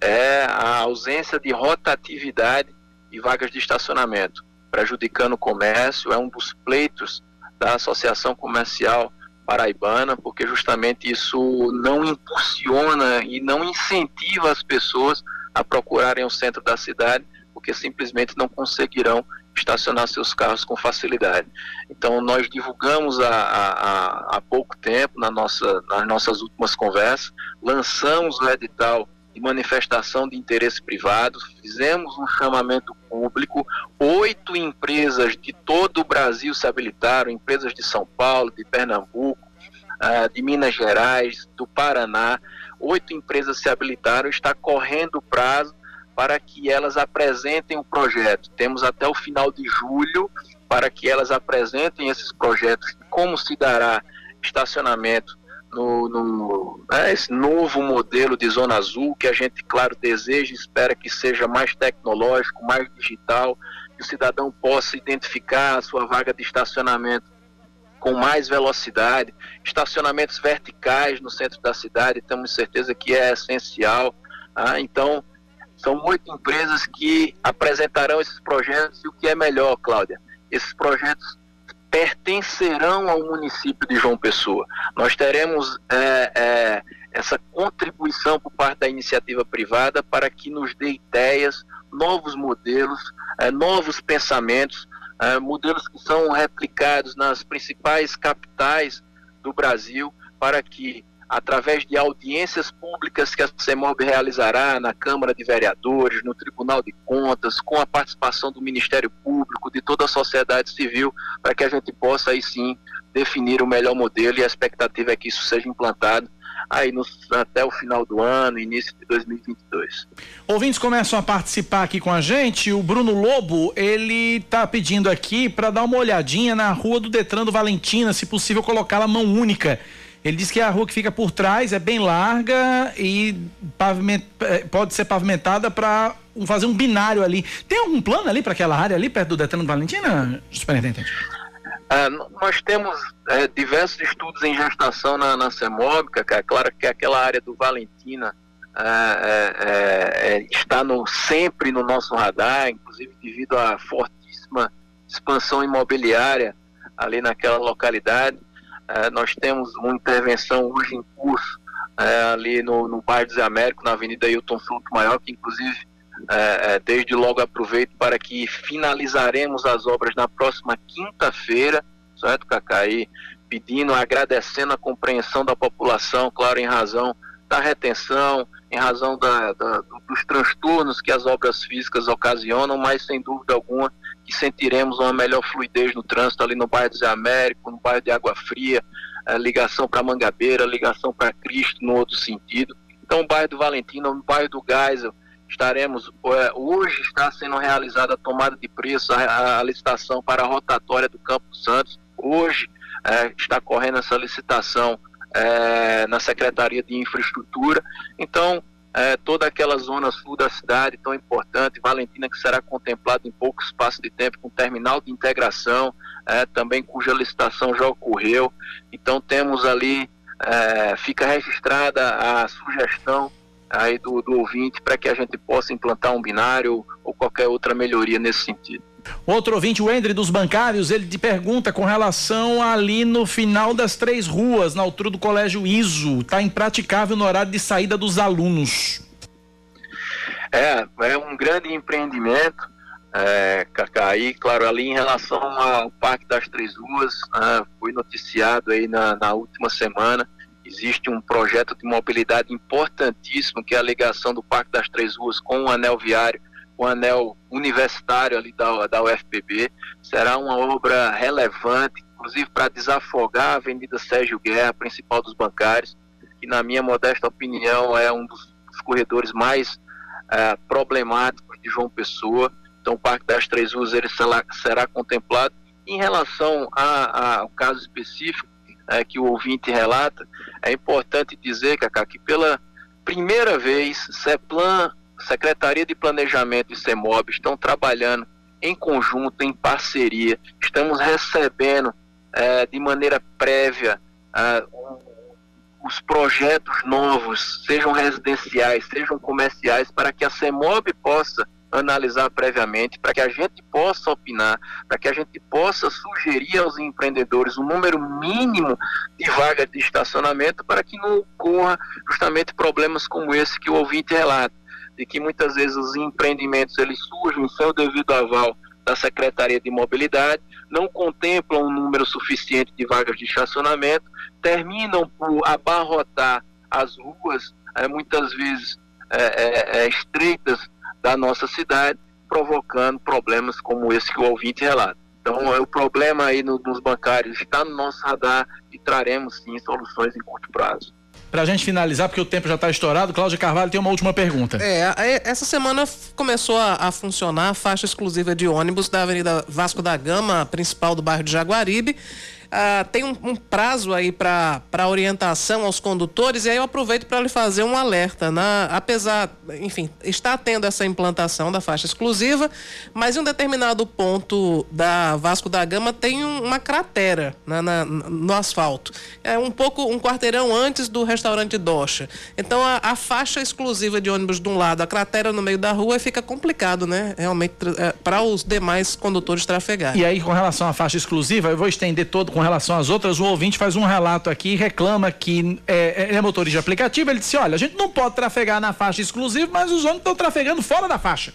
é a ausência de rotatividade e vagas de estacionamento, prejudicando o comércio, é um dos pleitos da Associação Comercial Paraibana, porque justamente isso não impulsiona e não incentiva as pessoas a procurarem o centro da cidade, porque simplesmente não conseguirão estacionar seus carros com facilidade. Então, nós divulgamos há, há, há pouco tempo, na nossa, nas nossas últimas conversas, lançamos o edital de manifestação de interesse privado, fizemos um chamamento público, oito empresas de todo o Brasil se habilitaram, empresas de São Paulo, de Pernambuco, uh, de Minas Gerais, do Paraná. Oito empresas se habilitaram, está correndo o prazo para que elas apresentem o projeto. Temos até o final de julho para que elas apresentem esses projetos, como se dará estacionamento no, no né, esse novo modelo de zona azul que a gente, claro, deseja e espera que seja mais tecnológico, mais digital, que o cidadão possa identificar a sua vaga de estacionamento com mais velocidade, estacionamentos verticais no centro da cidade, temos certeza que é essencial. Ah, então, são oito empresas que apresentarão esses projetos. E o que é melhor, Cláudia, esses projetos pertencerão ao município de João Pessoa. Nós teremos é, é, essa contribuição por parte da iniciativa privada para que nos dê ideias, novos modelos, é, novos pensamentos, é, modelos que são replicados nas principais capitais do Brasil, para que através de audiências públicas que a CEMOB realizará na Câmara de Vereadores, no Tribunal de Contas, com a participação do Ministério Público, de toda a sociedade civil, para que a gente possa aí sim definir o melhor modelo e a expectativa é que isso seja implantado aí no, até o final do ano, início de 2022. Ouvintes começam a participar aqui com a gente. O Bruno Lobo, ele tá pedindo aqui para dar uma olhadinha na rua do Detran do Valentina, se possível colocá-la mão única. Ele diz que a rua que fica por trás é bem larga e paviment, é, pode ser pavimentada para fazer um binário ali. Tem algum plano ali para aquela área ali perto do Detran Valentina, superintendente? É, nós temos é, diversos estudos em gestação na, na é claro que aquela área do Valentina é, é, está no, sempre no nosso radar, inclusive devido à fortíssima expansão imobiliária ali naquela localidade. É, nós temos uma intervenção hoje em curso é, ali no, no bairro Zé Américo, na Avenida Hilton Souto Maior, que inclusive é, é, desde logo aproveito para que finalizaremos as obras na próxima quinta-feira, certo, Cacá? Aí, pedindo, agradecendo a compreensão da população, claro, em razão da retenção, em razão da, da, dos transtornos que as obras físicas ocasionam, mas sem dúvida alguma que sentiremos uma melhor fluidez no trânsito ali no bairro Zé Américo, no bairro de Água Fria, é, ligação para Mangabeira, ligação para Cristo no outro sentido. Então, o bairro do Valentino, o bairro do Geisel, estaremos, é, hoje está sendo realizada a tomada de preço, a, a licitação para a rotatória do Campo Santos. Hoje é, está correndo essa licitação é, na Secretaria de Infraestrutura. Então, é, toda aquela zona sul da cidade tão importante, Valentina, que será contemplado em pouco espaço de tempo com terminal de integração, é, também cuja licitação já ocorreu. Então temos ali, é, fica registrada a sugestão aí do, do ouvinte para que a gente possa implantar um binário ou qualquer outra melhoria nesse sentido. Outro ouvinte, o Endre dos Bancários, ele te pergunta com relação ali no final das três ruas, na altura do Colégio ISO, está impraticável no horário de saída dos alunos. É, é um grande empreendimento, é, Cacá, claro, ali em relação ao Parque das Três Ruas, né, foi noticiado aí na, na última semana, existe um projeto de mobilidade importantíssimo, que é a ligação do Parque das Três Ruas com o anel viário, o anel universitário ali da, da UFPB. Será uma obra relevante, inclusive para desafogar a Avenida Sérgio Guerra, principal dos bancários, que na minha modesta opinião é um dos, dos corredores mais é, problemáticos de João Pessoa. Então o Parque das Três Ruas ele será, será contemplado. Em relação ao caso específico é, que o ouvinte relata, é importante dizer, Cacá, que pela primeira vez, CEPLAN Secretaria de Planejamento e CEMOB estão trabalhando em conjunto, em parceria. Estamos recebendo é, de maneira prévia é, os projetos novos, sejam residenciais, sejam comerciais, para que a CEMOB possa analisar previamente, para que a gente possa opinar, para que a gente possa sugerir aos empreendedores um número mínimo de vagas de estacionamento para que não ocorra justamente problemas como esse que o ouvinte relata de que muitas vezes os empreendimentos eles surgem sem o devido aval da Secretaria de Mobilidade, não contemplam um número suficiente de vagas de estacionamento, terminam por abarrotar as ruas, é, muitas vezes é, é, estreitas da nossa cidade, provocando problemas como esse que o ouvinte relata. Então, é o problema aí no, nos bancários está no nosso radar e traremos sim soluções em curto prazo. Para a gente finalizar, porque o tempo já está estourado, Cláudia Carvalho tem uma última pergunta. É, essa semana começou a, a, funcionar a faixa exclusiva de ônibus da Avenida Vasco da Gama, principal do bairro de Jaguaribe. Ah, tem um, um, prazo aí para orientação aos condutores, e aí eu aproveito para lhe fazer um alerta. Na, apesar, enfim, está tendo essa implantação da faixa exclusiva, mas em um determinado ponto da Vasco da Gama tem um, uma cratera na, na, no asfalto. É um pouco, um quarteirão antes do restaurante Docha. Então a, a, faixa exclusiva de ônibus de um lado, a cratera no meio da rua, fica complicado, né? Realmente, é, para os demais condutores trafegarem. E aí, com relação à faixa exclusiva, eu vou estender todo com relação às outras, o ouvinte faz um relato aqui e reclama que é, é, é motorista de aplicativo. Ele disse: olha, a gente não pode trafegar na faixa exclusiva, mas os ônibus estão trafegando fora da faixa.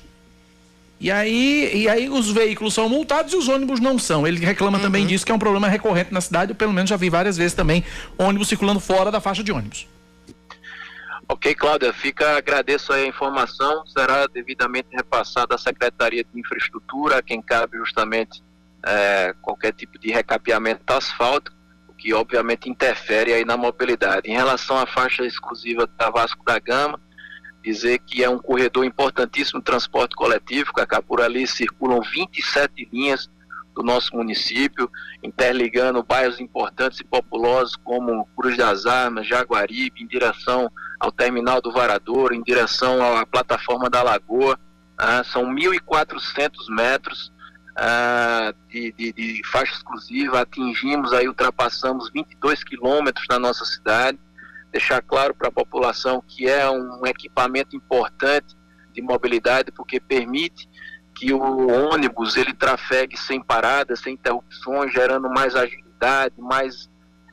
E aí, e aí os veículos são multados e os ônibus não são. Ele reclama uhum. também disso, que é um problema recorrente na cidade. Eu, pelo menos já vi várias vezes também ônibus circulando fora da faixa de ônibus. Ok, Cláudia, fica, agradeço a informação, será devidamente repassada à Secretaria de Infraestrutura, a quem cabe justamente é, qualquer tipo de recapeamento asfáltico, o que obviamente interfere aí na mobilidade. Em relação à faixa exclusiva da Vasco da Gama, dizer que é um corredor importantíssimo transporte coletivo, que por ali circulam 27 linhas do nosso município, interligando bairros importantes e populosos como Cruz das Armas, Jaguaribe, em direção ao terminal do Varador, em direção à plataforma da Lagoa. Ah, são 1.400 metros ah, de, de, de, faixa exclusiva, atingimos aí, ultrapassamos 22 quilômetros na nossa cidade. Deixar claro para a população que é um equipamento importante de mobilidade, porque permite que o ônibus ele trafegue sem paradas, sem interrupções, gerando mais agilidade, mais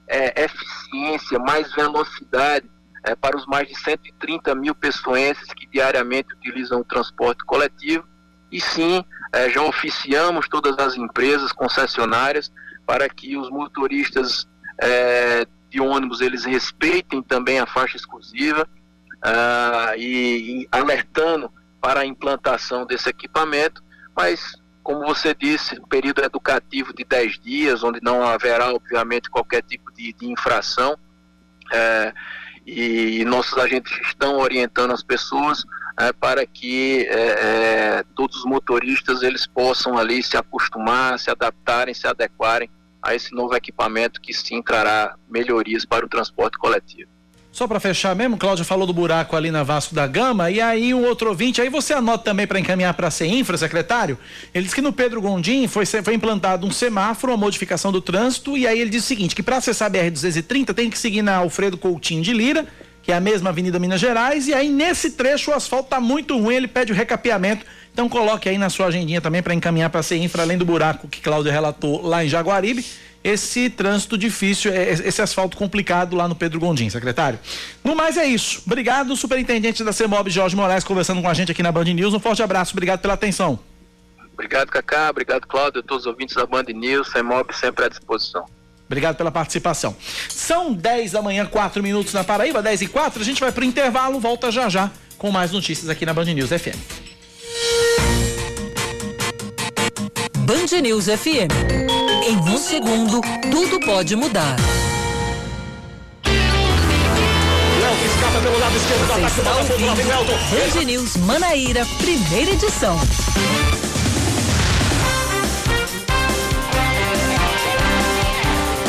é, eficiência, mais velocidade é, para os mais de 130 mil pessoenses que diariamente utilizam o transporte coletivo. E sim, é, já oficiamos todas as empresas concessionárias para que os motoristas é, de ônibus eles respeitem também a faixa exclusiva uh, e, e, alertando para a implantação desse equipamento, mas como você disse, um período educativo de 10 dias, onde não haverá obviamente qualquer tipo de, de infração é, e nossos agentes estão orientando as pessoas é, para que é, é, todos os motoristas eles possam ali se acostumar, se adaptarem, se adequarem a esse novo equipamento que sim trará melhorias para o transporte coletivo. Só para fechar mesmo, Cláudio falou do buraco ali na Vasco da Gama, e aí um outro ouvinte, aí você anota também para encaminhar para a Infra, secretário. Ele disse que no Pedro Gondim foi, foi implantado um semáforo, uma modificação do trânsito, e aí ele diz o seguinte: que para acessar a BR-230 tem que seguir na Alfredo Coutinho de Lira, que é a mesma Avenida Minas Gerais, e aí nesse trecho o asfalto tá muito ruim, ele pede o recapeamento. Então coloque aí na sua agendinha também para encaminhar para a Infra, além do buraco que Cláudio relatou lá em Jaguaribe, esse trânsito difícil, é, esse asfalto complicado lá no Pedro Gondim, secretário. No mais é isso. Obrigado, superintendente da CEMOB, Jorge Moraes, conversando com a gente aqui na Band News. Um forte abraço, obrigado pela atenção. Obrigado, Cacá, obrigado, Cláudio, todos os ouvintes da Band News, CEMOB sempre à disposição. Obrigado pela participação. São 10 da manhã, 4 minutos na Paraíba, 10 e 4. A gente vai para o intervalo, volta já já com mais notícias aqui na Band News FM. Band News FM. Em um segundo, tudo pode mudar. Léo que escapa pelo lado esquerdo do ataque. Band News Manaíra, primeira edição.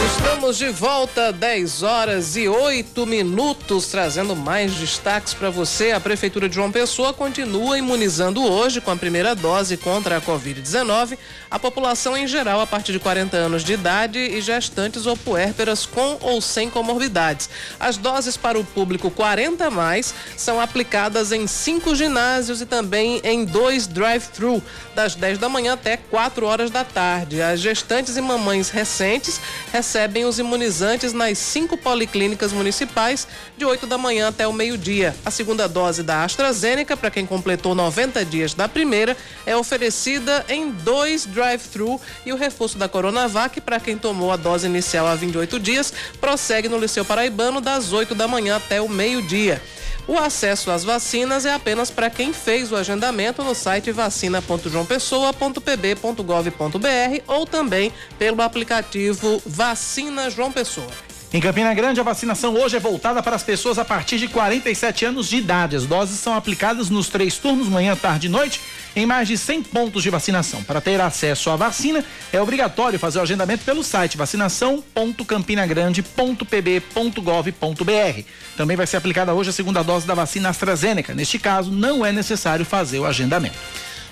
Estamos de volta, 10 horas e 8 minutos, trazendo mais destaques para você. A Prefeitura de João Pessoa continua imunizando hoje, com a primeira dose contra a Covid-19, a população em geral a partir de 40 anos de idade e gestantes ou puérperas com ou sem comorbidades. As doses para o público 40 mais são aplicadas em cinco ginásios e também em dois drive-thru, das 10 da manhã até 4 horas da tarde. As gestantes e mamães recentes recebem os imunizantes nas cinco policlínicas municipais, de 8 da manhã até o meio-dia. A segunda dose da AstraZeneca, para quem completou 90 dias da primeira, é oferecida em dois drive-thru e o reforço da Coronavac, para quem tomou a dose inicial há 28 dias, prossegue no Liceu Paraibano das 8 da manhã até o meio-dia. O acesso às vacinas é apenas para quem fez o agendamento no site vacina.joaopessoa.pb.gov.br ou também pelo aplicativo Vacina João Pessoa. Em Campina Grande, a vacinação hoje é voltada para as pessoas a partir de 47 anos de idade. As doses são aplicadas nos três turnos, manhã, tarde e noite, em mais de 100 pontos de vacinação. Para ter acesso à vacina, é obrigatório fazer o agendamento pelo site vacinação.campinagrande.pb.gov.br. Também vai ser aplicada hoje a segunda dose da vacina AstraZeneca. Neste caso, não é necessário fazer o agendamento.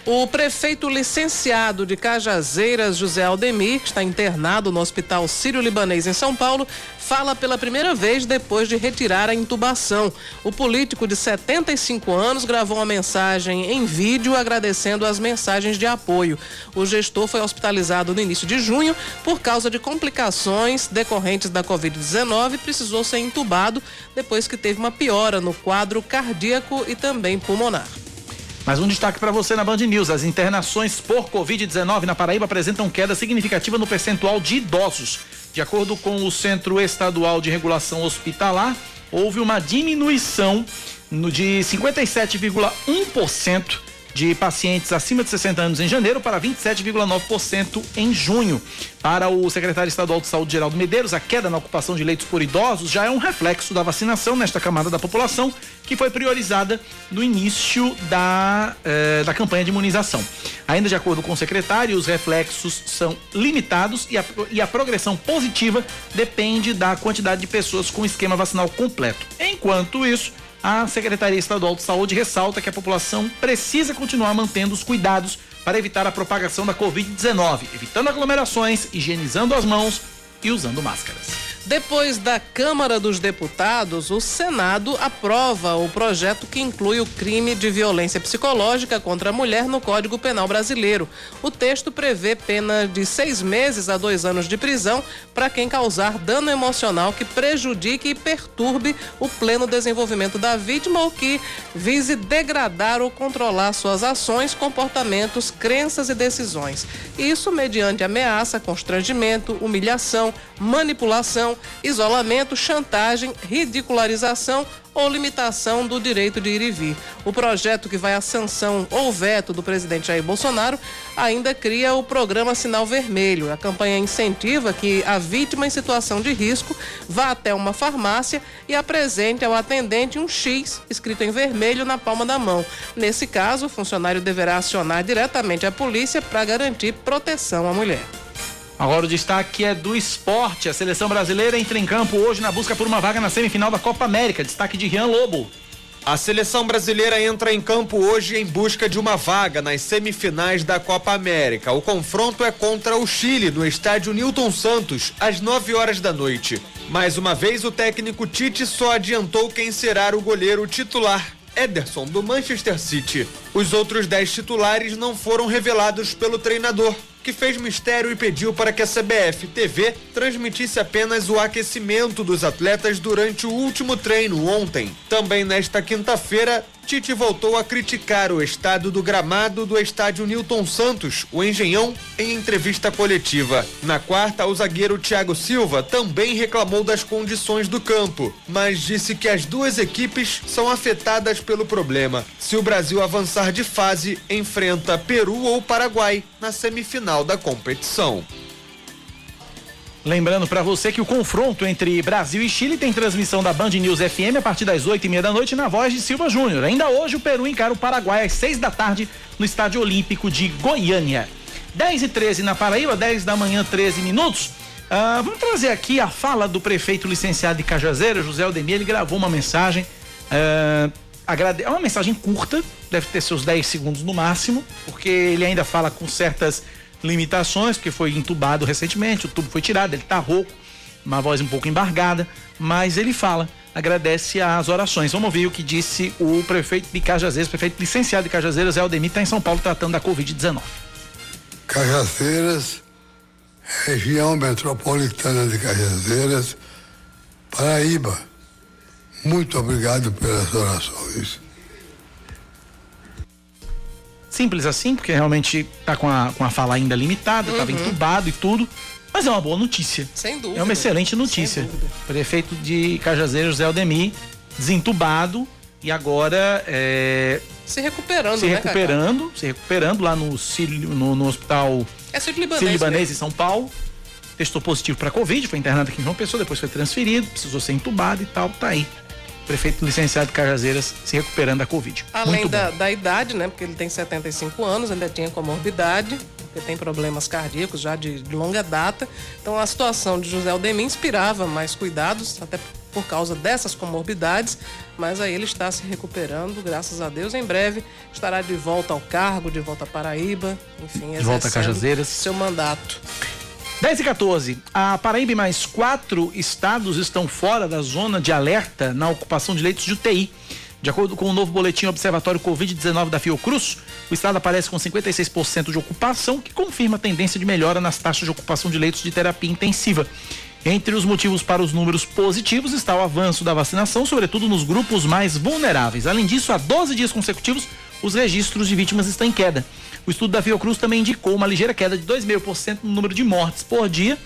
O prefeito licenciado de Cajazeiras, José Aldemir, que está internado no Hospital Sírio-Libanês em São Paulo, fala pela primeira vez depois de retirar a intubação. O político de 75 anos gravou uma mensagem em vídeo agradecendo as mensagens de apoio. O gestor foi hospitalizado no início de junho por causa de complicações decorrentes da Covid-19 e precisou ser intubado depois que teve uma piora no quadro cardíaco e também pulmonar. Mais um destaque para você na Band News. As internações por Covid-19 na Paraíba apresentam queda significativa no percentual de idosos. De acordo com o Centro Estadual de Regulação Hospitalar, houve uma diminuição de 57,1% de pacientes acima de 60 anos em janeiro para 27,9% em junho. Para o secretário estadual de saúde, Geraldo Medeiros, a queda na ocupação de leitos por idosos já é um reflexo da vacinação nesta camada da população, que foi priorizada no início da, eh, da campanha de imunização. Ainda de acordo com o secretário, os reflexos são limitados e a, e a progressão positiva depende da quantidade de pessoas com esquema vacinal completo. Enquanto isso, a Secretaria Estadual de Saúde ressalta que a população precisa continuar mantendo os cuidados para evitar a propagação da Covid-19, evitando aglomerações, higienizando as mãos e usando máscaras. Depois da Câmara dos Deputados, o Senado aprova o projeto que inclui o crime de violência psicológica contra a mulher no Código Penal Brasileiro. O texto prevê pena de seis meses a dois anos de prisão para quem causar dano emocional que prejudique e perturbe o pleno desenvolvimento da vítima ou que vise degradar ou controlar suas ações, comportamentos, crenças e decisões. Isso mediante ameaça, constrangimento, humilhação, manipulação isolamento, chantagem, ridicularização ou limitação do direito de ir e vir. O projeto que vai à sanção ou veto do presidente Jair Bolsonaro ainda cria o programa Sinal Vermelho. A campanha incentiva que a vítima em situação de risco vá até uma farmácia e apresente ao atendente um X escrito em vermelho na palma da mão. Nesse caso, o funcionário deverá acionar diretamente a polícia para garantir proteção à mulher. Agora o destaque é do esporte. A seleção brasileira entra em campo hoje na busca por uma vaga na semifinal da Copa América. Destaque de Rian Lobo. A seleção brasileira entra em campo hoje em busca de uma vaga nas semifinais da Copa América. O confronto é contra o Chile, no estádio Newton Santos, às 9 horas da noite. Mais uma vez, o técnico Tite só adiantou quem será o goleiro titular, Ederson, do Manchester City. Os outros 10 titulares não foram revelados pelo treinador que fez mistério e pediu para que a CBF TV transmitisse apenas o aquecimento dos atletas durante o último treino ontem. Também nesta quinta-feira, Tite voltou a criticar o estado do gramado do estádio Newton Santos, o Engenhão, em entrevista coletiva. Na quarta, o zagueiro Thiago Silva também reclamou das condições do campo, mas disse que as duas equipes são afetadas pelo problema. Se o Brasil avançar de fase, enfrenta Peru ou Paraguai na semifinal da competição. Lembrando para você que o confronto entre Brasil e Chile tem transmissão da Band News FM a partir das oito e meia da noite na voz de Silva Júnior. Ainda hoje o Peru encara o Paraguai às seis da tarde no Estádio Olímpico de Goiânia. 10 e 13 na Paraíba, 10 da manhã, 13 minutos. Uh, vamos trazer aqui a fala do prefeito licenciado de Cajazeira, José Aldemir. Ele gravou uma mensagem. Agrade... É uma mensagem curta, deve ter seus 10 segundos no máximo, porque ele ainda fala com certas limitações, porque foi entubado recentemente, o tubo foi tirado, ele tá rouco, uma voz um pouco embargada, mas ele fala, agradece as orações. Vamos ouvir o que disse o prefeito de Cajazeiras, prefeito licenciado de Cajazeiras, Aldemir, está em São Paulo tratando da Covid-19. Cajazeiras, região metropolitana de Cajazeiras, Paraíba. Muito obrigado pelas orações. Simples assim, porque realmente tá com a, com a fala ainda limitada, estava uhum. entubado e tudo. Mas é uma boa notícia. Sem dúvida. É uma excelente notícia. Prefeito de Cajazeiros, José Aldemir, desentubado e agora é, Se recuperando, se né, recuperando, se recuperando lá no, Sírio- no, no hospital É Sírio-Libanês Sírio-Libanês mesmo. em São Paulo. Testou positivo para Covid, foi internado aqui em João Pessoa, depois foi transferido, precisou ser entubado e tal, tá aí. Prefeito licenciado de Cajazeiras se recuperando da Covid. Além da, da idade, né? Porque ele tem 75 anos, ainda tinha comorbidade, porque tem problemas cardíacos já de, de longa data. Então a situação de José Aldemir inspirava mais cuidados, até por causa dessas comorbidades, mas aí ele está se recuperando, graças a Deus. Em breve estará de volta ao cargo, de volta à Paraíba, enfim, De volta a Cajazeiras. Seu mandato. 10 e 14. A Paraíba e mais quatro estados estão fora da zona de alerta na ocupação de leitos de UTI. De acordo com o novo boletim Observatório Covid-19 da Fiocruz, o estado aparece com 56% de ocupação, que confirma a tendência de melhora nas taxas de ocupação de leitos de terapia intensiva. Entre os motivos para os números positivos está o avanço da vacinação, sobretudo nos grupos mais vulneráveis. Além disso, há 12 dias consecutivos, os registros de vítimas estão em queda. O estudo da Fiocruz também indicou uma ligeira queda de 2,5% no número de mortes por dia,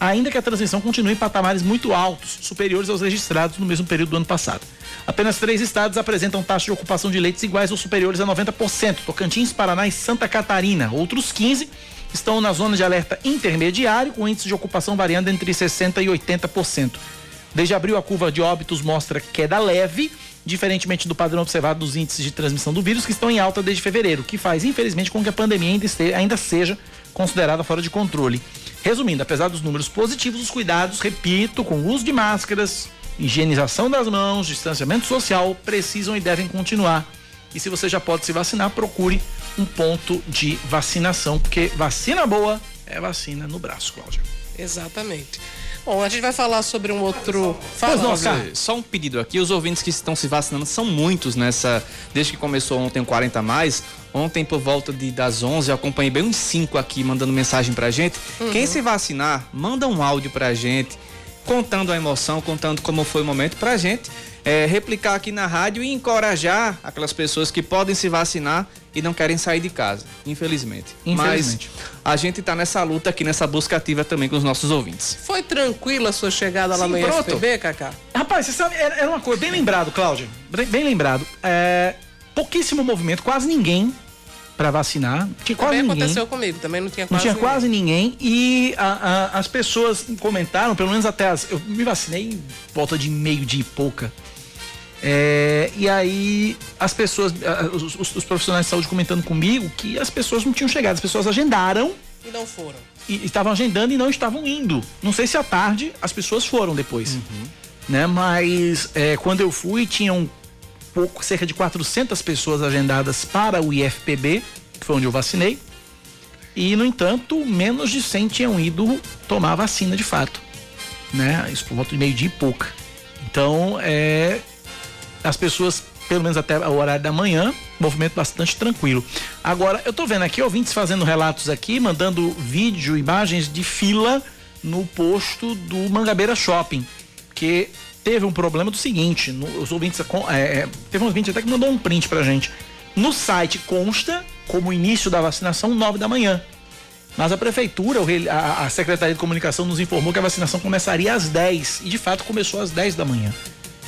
ainda que a transmissão continue em patamares muito altos, superiores aos registrados no mesmo período do ano passado. Apenas três estados apresentam taxa de ocupação de leitos iguais ou superiores a 90%: Tocantins, Paraná e Santa Catarina. Outros 15 estão na zona de alerta intermediário, com índice de ocupação variando entre 60% e 80%. Desde abril, a curva de óbitos mostra queda leve, diferentemente do padrão observado dos índices de transmissão do vírus, que estão em alta desde fevereiro, que faz, infelizmente, com que a pandemia ainda, este- ainda seja considerada fora de controle. Resumindo, apesar dos números positivos, os cuidados, repito, com o uso de máscaras, higienização das mãos, distanciamento social, precisam e devem continuar. E se você já pode se vacinar, procure um ponto de vacinação, porque vacina boa é vacina no braço, Cláudia. Exatamente. Bom, a gente vai falar sobre um outro. Fala, nossa, Oscar. só um pedido aqui, os ouvintes que estão se vacinando são muitos nessa, desde que começou ontem o 40 a mais, ontem por volta de, das 11 eu acompanhei bem uns 5 aqui mandando mensagem pra gente. Uhum. Quem se vacinar, manda um áudio pra gente, contando a emoção, contando como foi o momento pra gente é, replicar aqui na rádio e encorajar aquelas pessoas que podem se vacinar e não querem sair de casa, infelizmente. Infelizmente. Mas a gente tá nessa luta aqui, nessa busca ativa também com os nossos ouvintes. Foi tranquila a sua chegada lá Sim, no pronto. IFPB, Cacá? Rapaz, você sabe, era, era uma coisa bem lembrado, Cláudio. Bem, bem lembrado. É, pouquíssimo movimento, quase ninguém pra vacinar. Tinha quase Também ninguém. aconteceu comigo, também não tinha Não quase tinha ninguém. quase ninguém e a- a- as pessoas comentaram, pelo menos até as. Eu me vacinei em volta de meio dia e pouca. É, e aí as pessoas, os, os- os profissionais de saúde comentando comigo que as pessoas não tinham chegado, as pessoas agendaram E não foram. e estavam agendando e não estavam indo. Não sei se à tarde as pessoas foram depois. Né? Mas é, quando eu fui, tinham pouco, cerca de 400 pessoas agendadas para o IFPB, que foi onde eu vacinei. E, no entanto, menos de 100 tinham ido tomar a vacina de fato. Né? Isso por volta de meio-dia e pouca. Então, é, as pessoas, pelo menos até o horário da manhã, movimento bastante tranquilo. Agora, eu tô vendo aqui ouvintes fazendo relatos aqui, mandando vídeo, imagens de fila no posto do Mangabeira Shopping, que teve um problema do seguinte, no- os ouvintes, é, é, teve um ouvinte até que mandou um print pra gente. No site consta como início da vacinação 9 da manhã. Mas a prefeitura, a Secretaria de Comunicação nos informou que a vacinação começaria às 10 e de fato começou às 10 da manhã.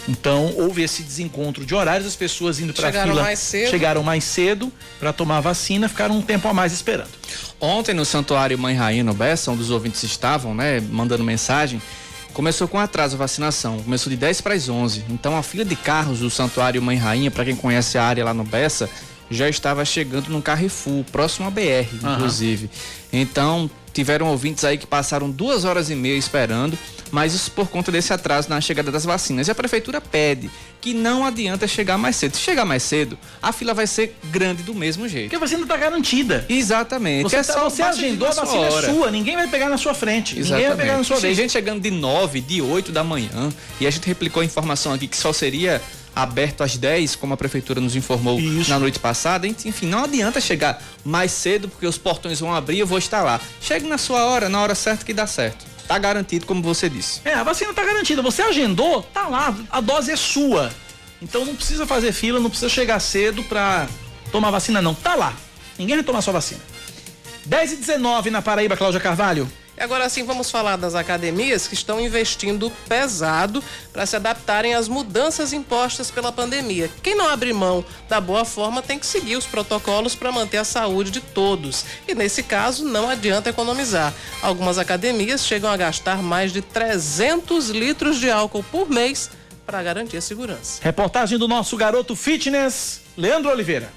Então houve esse desencontro de horários, as pessoas indo para a Chegaram fila mais cedo. chegaram mais cedo para tomar a vacina, ficaram um tempo a mais esperando. Ontem no Santuário Mãe Rainha no Bessa, onde os ouvintes estavam, né, mandando mensagem, começou com atraso a vacinação. Começou de 10 para as 11. Então a fila de carros do Santuário Mãe Rainha, para quem conhece a área lá no Bessa, já estava chegando no Carrefour, próximo à BR, inclusive. Então tiveram ouvintes aí que passaram duas horas e meia esperando, mas isso por conta desse atraso na chegada das vacinas. E a prefeitura pede que não adianta chegar mais cedo. Se chegar mais cedo, a fila vai ser grande do mesmo jeito. Porque a vacina está garantida. Exatamente. Você, É tá- só você agendou, a vacina sua é hora. sua, ninguém vai pegar na sua frente. Ninguém vai Exatamente. pegar na sua Tem vez. gente chegando de 9, de 8 da manhã. E a gente replicou a informação aqui que só seria aberto às 10, como a prefeitura nos informou na noite passada. Enfim, não adianta chegar mais cedo, porque os portões vão abrir e eu vou estar lá. Chegue na sua hora, na hora certa que dá certo. Tá garantido, como você disse. É, a vacina tá garantida. Você agendou, tá lá, a dose é sua. Então não precisa fazer fila, não precisa chegar cedo pra tomar vacina, não. Tá lá. Ninguém vai tomar sua vacina. 10 e 19 na Paraíba, Cláudia Carvalho. E agora sim vamos falar das academias que estão investindo pesado para se adaptarem às mudanças impostas pela pandemia. Quem não abre mão da boa forma tem que seguir os protocolos para manter a saúde de todos. E nesse caso não adianta economizar. Algumas academias chegam a gastar mais de 300 litros de álcool por mês para garantir a segurança. Reportagem do nosso garoto fitness, Leandro Oliveira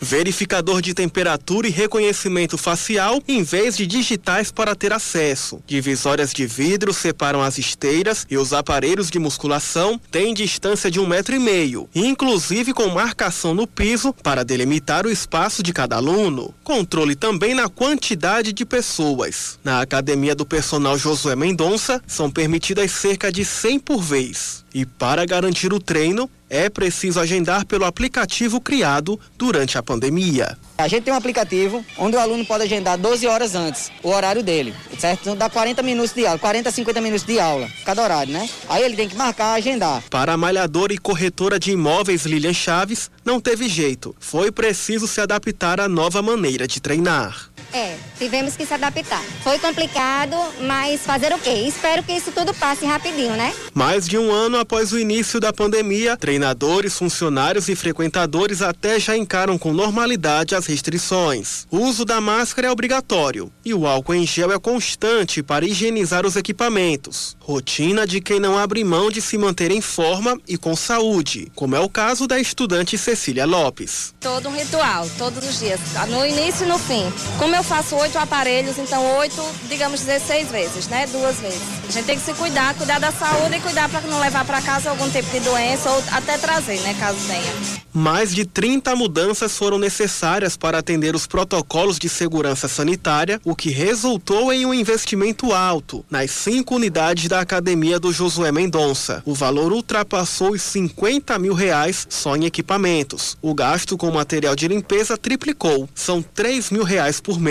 verificador de temperatura e reconhecimento facial em vez de digitais para ter acesso. Divisórias de vidro separam as esteiras e os aparelhos de musculação têm distância de um metro e meio, inclusive com marcação no piso para delimitar o espaço de cada aluno. Controle também na quantidade de pessoas. Na academia do personal Josué Mendonça, são permitidas cerca de 100 por vez. E para garantir o treino, é preciso agendar pelo aplicativo criado durante a pandemia. A gente tem um aplicativo onde o aluno pode agendar 12 horas antes o horário dele, certo? Então dá 40 minutos de aula, 40 a 50 minutos de aula, cada horário, né? Aí ele tem que marcar, agendar. Para a malhadora e corretora de imóveis Lilian Chaves, não teve jeito. Foi preciso se adaptar à nova maneira de treinar. É, tivemos que se adaptar. Foi complicado, mas fazer o quê? Espero que isso tudo passe rapidinho, né? Mais de um ano após o início da pandemia, treinadores, funcionários e frequentadores até já encaram com normalidade as restrições. O uso da máscara é obrigatório e o álcool em gel é constante para higienizar os equipamentos. Rotina de quem não abre mão de se manter em forma e com saúde, como é o caso da estudante Cecília Lopes. Todo um ritual, todos os dias, no início e no fim. Como eu faço oito aparelhos, então oito, digamos 16 vezes, né? Duas vezes. A gente tem que se cuidar, cuidar da saúde e cuidar para não levar para casa algum tipo de doença ou até trazer, né? Caso tenha. Mais de 30 mudanças foram necessárias para atender os protocolos de segurança sanitária, o que resultou em um investimento alto nas cinco unidades da academia do Josué Mendonça. O valor ultrapassou os 50 mil reais só em equipamentos. O gasto com material de limpeza triplicou. São 3 mil reais por mês.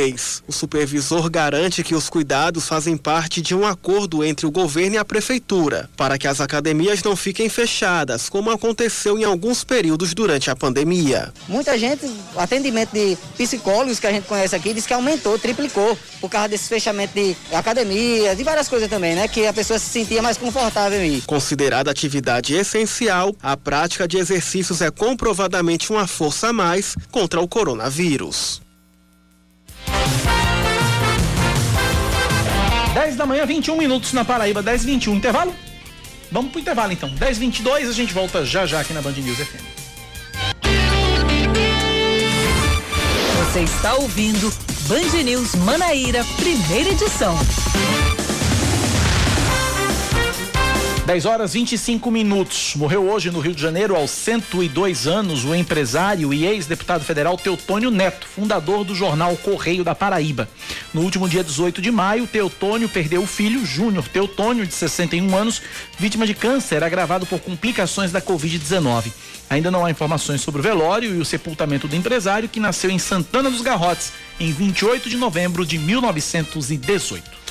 O supervisor garante que os cuidados fazem parte de um acordo entre o governo e a prefeitura, para que as academias não fiquem fechadas, como aconteceu em alguns períodos durante a pandemia. Muita gente, o atendimento de psicólogos que a gente conhece aqui, diz que aumentou, triplicou, por causa desse fechamento de academia, de várias coisas também, né? Que a pessoa se sentia mais confortável em ir. Considerada atividade essencial, a prática de exercícios é comprovadamente uma força a mais contra o coronavírus. 10 da manhã, 21 minutos na Paraíba, 10 21 intervalo? Vamos pro intervalo então. 10 22 a gente volta já já aqui na Band News FM. Você está ouvindo Band News Manaíra, primeira edição. 10 horas 25 minutos. Morreu hoje no Rio de Janeiro, aos 102 anos, o empresário e ex-deputado federal Teutônio Neto, fundador do jornal Correio da Paraíba. No último dia 18 de maio, Teutônio perdeu o filho, Júnior Teutônio, de 61 anos, vítima de câncer agravado por complicações da Covid-19. Ainda não há informações sobre o velório e o sepultamento do empresário, que nasceu em Santana dos Garrotes, em 28 de novembro de 1918.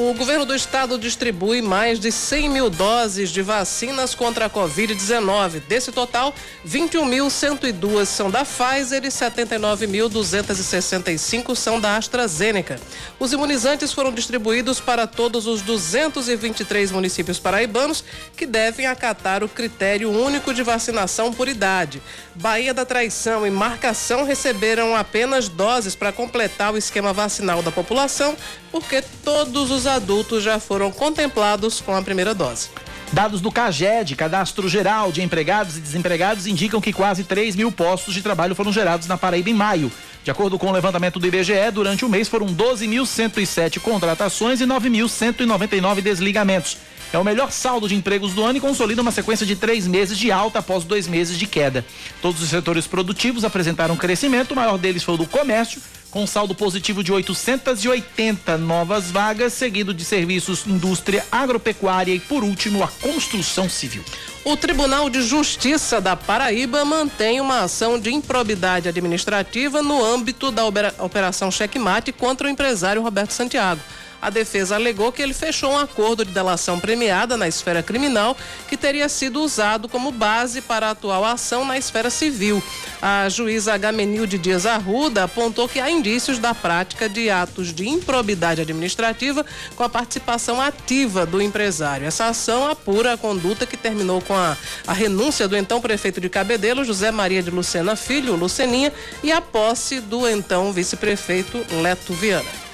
O governo do estado distribui mais de 100 mil doses de vacinas contra a Covid-19. Desse total, 21.102 são da Pfizer e 79.265 são da AstraZeneca. Os imunizantes foram distribuídos para todos os 223 municípios paraibanos que devem acatar o critério único de vacinação por idade. Bahia da Traição e Marcação receberam apenas doses para completar o esquema vacinal da população, porque todos os adultos já foram contemplados com a primeira dose. Dados do CAGED, Cadastro Geral de Empregados e Desempregados, indicam que quase 3 mil postos de trabalho foram gerados na Paraíba em maio. De acordo com o levantamento do IBGE, durante o mês foram 12.107 contratações e 9.199 desligamentos. É o melhor saldo de empregos do ano e consolida uma sequência de três meses de alta após dois meses de queda. Todos os setores produtivos apresentaram crescimento, o maior deles foi o do comércio, com saldo positivo de 880 novas vagas, seguido de serviços, indústria, agropecuária e, por último, a construção civil. O Tribunal de Justiça da Paraíba mantém uma ação de improbidade administrativa no âmbito da Operação Checkmate contra o empresário Roberto Santiago. A defesa alegou que ele fechou um acordo de delação premiada na esfera criminal que teria sido usado como base para a atual ação na esfera civil. A juíza Agamenilde Dias Arruda apontou que há indícios da prática de atos de improbidade administrativa com a participação ativa do empresário. Essa ação apura a conduta que terminou com a, a renúncia do então prefeito de Cabedelo, José Maria de Lucena Filho, Luceninha, e a posse do então vice-prefeito Leto Viana.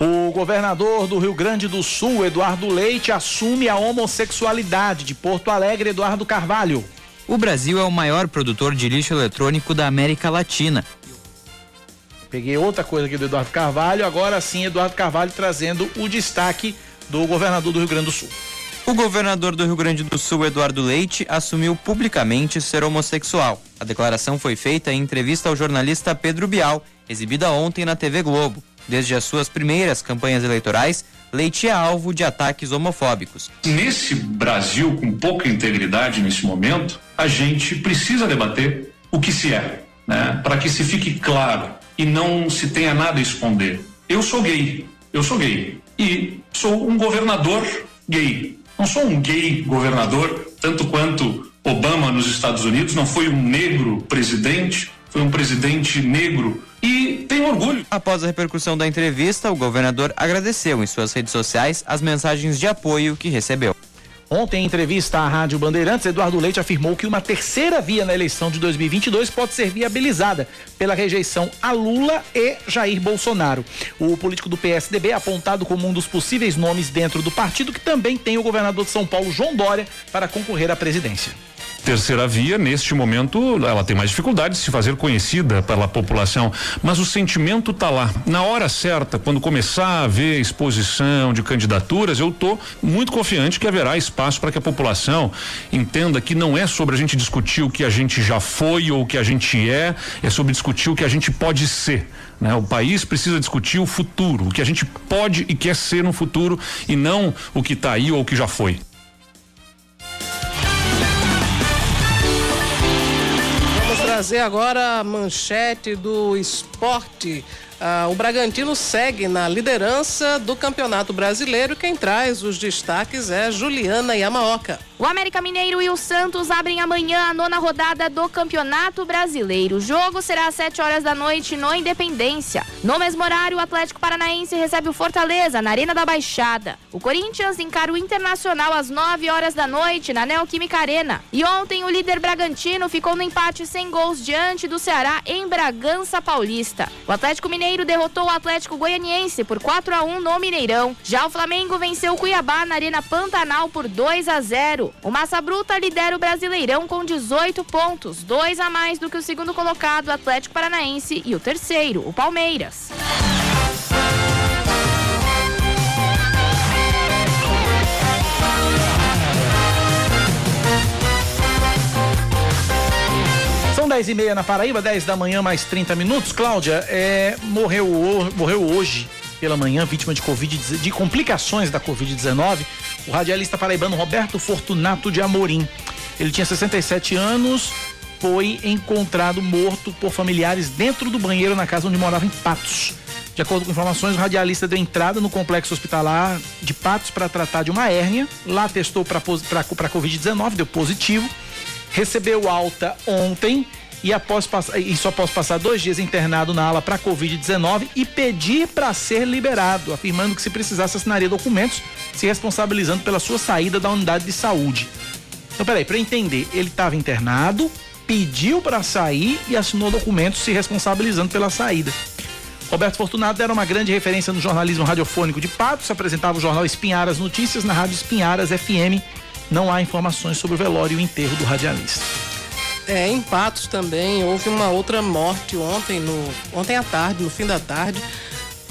O governador do Rio Grande do Sul, Eduardo Leite, assume a homossexualidade de Porto Alegre, Eduardo Carvalho. O Brasil é o maior produtor de lixo eletrônico da América Latina. Peguei outra coisa aqui do Eduardo Carvalho, agora sim, Eduardo Carvalho trazendo o destaque do governador do Rio Grande do Sul. O governador do Rio Grande do Sul, Eduardo Leite, assumiu publicamente ser homossexual. A declaração foi feita em entrevista ao jornalista Pedro Bial, exibida ontem na TV Globo. Desde as suas primeiras campanhas eleitorais, Leite é alvo de ataques homofóbicos. Nesse Brasil com pouca integridade nesse momento, a gente precisa debater o que se é, né? Para que se fique claro e não se tenha nada a esconder. Eu sou gay, eu sou gay e sou um governador gay. Não sou um gay governador, tanto quanto Obama nos Estados Unidos não foi um negro presidente, foi um presidente negro tenho orgulho. Após a repercussão da entrevista, o governador agradeceu em suas redes sociais as mensagens de apoio que recebeu. Ontem, em entrevista à Rádio Bandeirantes, Eduardo Leite afirmou que uma terceira via na eleição de 2022 pode ser viabilizada pela rejeição a Lula e Jair Bolsonaro. O político do PSDB é apontado como um dos possíveis nomes dentro do partido que também tem o governador de São Paulo, João Dória, para concorrer à presidência terceira via, neste momento, ela tem mais dificuldade de se fazer conhecida pela população, mas o sentimento está lá. Na hora certa, quando começar a haver exposição de candidaturas, eu estou muito confiante que haverá espaço para que a população entenda que não é sobre a gente discutir o que a gente já foi ou o que a gente é, é sobre discutir o que a gente pode ser. Né? O país precisa discutir o futuro, o que a gente pode e quer ser no futuro e não o que está aí ou o que já foi. Trazer agora a manchete do esporte. Ah, o Bragantino segue na liderança do Campeonato Brasileiro. Quem traz os destaques é Juliana Yamaoka. O América Mineiro e o Santos abrem amanhã a nona rodada do Campeonato Brasileiro. O jogo será às 7 horas da noite no Independência. No mesmo horário, o Atlético Paranaense recebe o Fortaleza na Arena da Baixada. O Corinthians encara o Internacional às 9 horas da noite na Neoquímica Arena. E ontem o líder Bragantino ficou no empate sem gols diante do Ceará em Bragança Paulista. O Atlético Mineiro derrotou o Atlético Goianiense por 4 a 1 no Mineirão. Já o Flamengo venceu o Cuiabá na Arena Pantanal por 2 a 0. O Massa Bruta lidera o Brasileirão com 18 pontos, dois a mais do que o segundo colocado, o Atlético Paranaense, e o terceiro, o Palmeiras. São 10 e meia na Paraíba, 10 da manhã, mais 30 minutos. Cláudia, é, morreu, morreu hoje pela manhã, vítima de Covid, de complicações da Covid-19, o radialista paraibano Roberto Fortunato de Amorim. Ele tinha 67 anos, foi encontrado morto por familiares dentro do banheiro na casa onde morava em Patos. De acordo com informações, o radialista deu entrada no complexo hospitalar de Patos para tratar de uma hérnia. Lá testou para Covid-19, deu positivo. Recebeu alta ontem e após isso após passar dois dias internado na ala para Covid-19 e pedir para ser liberado, afirmando que se precisasse assinaria documentos se responsabilizando pela sua saída da unidade de saúde. Então, peraí, para entender, ele estava internado, pediu para sair e assinou documentos se responsabilizando pela saída. Roberto Fortunato era uma grande referência no jornalismo radiofônico de Patos, apresentava o jornal Espinharas Notícias na Rádio Espinharas FM. Não há informações sobre o velório e o enterro do radialista. É, em Patos também houve uma outra morte ontem, no, ontem à tarde, no fim da tarde,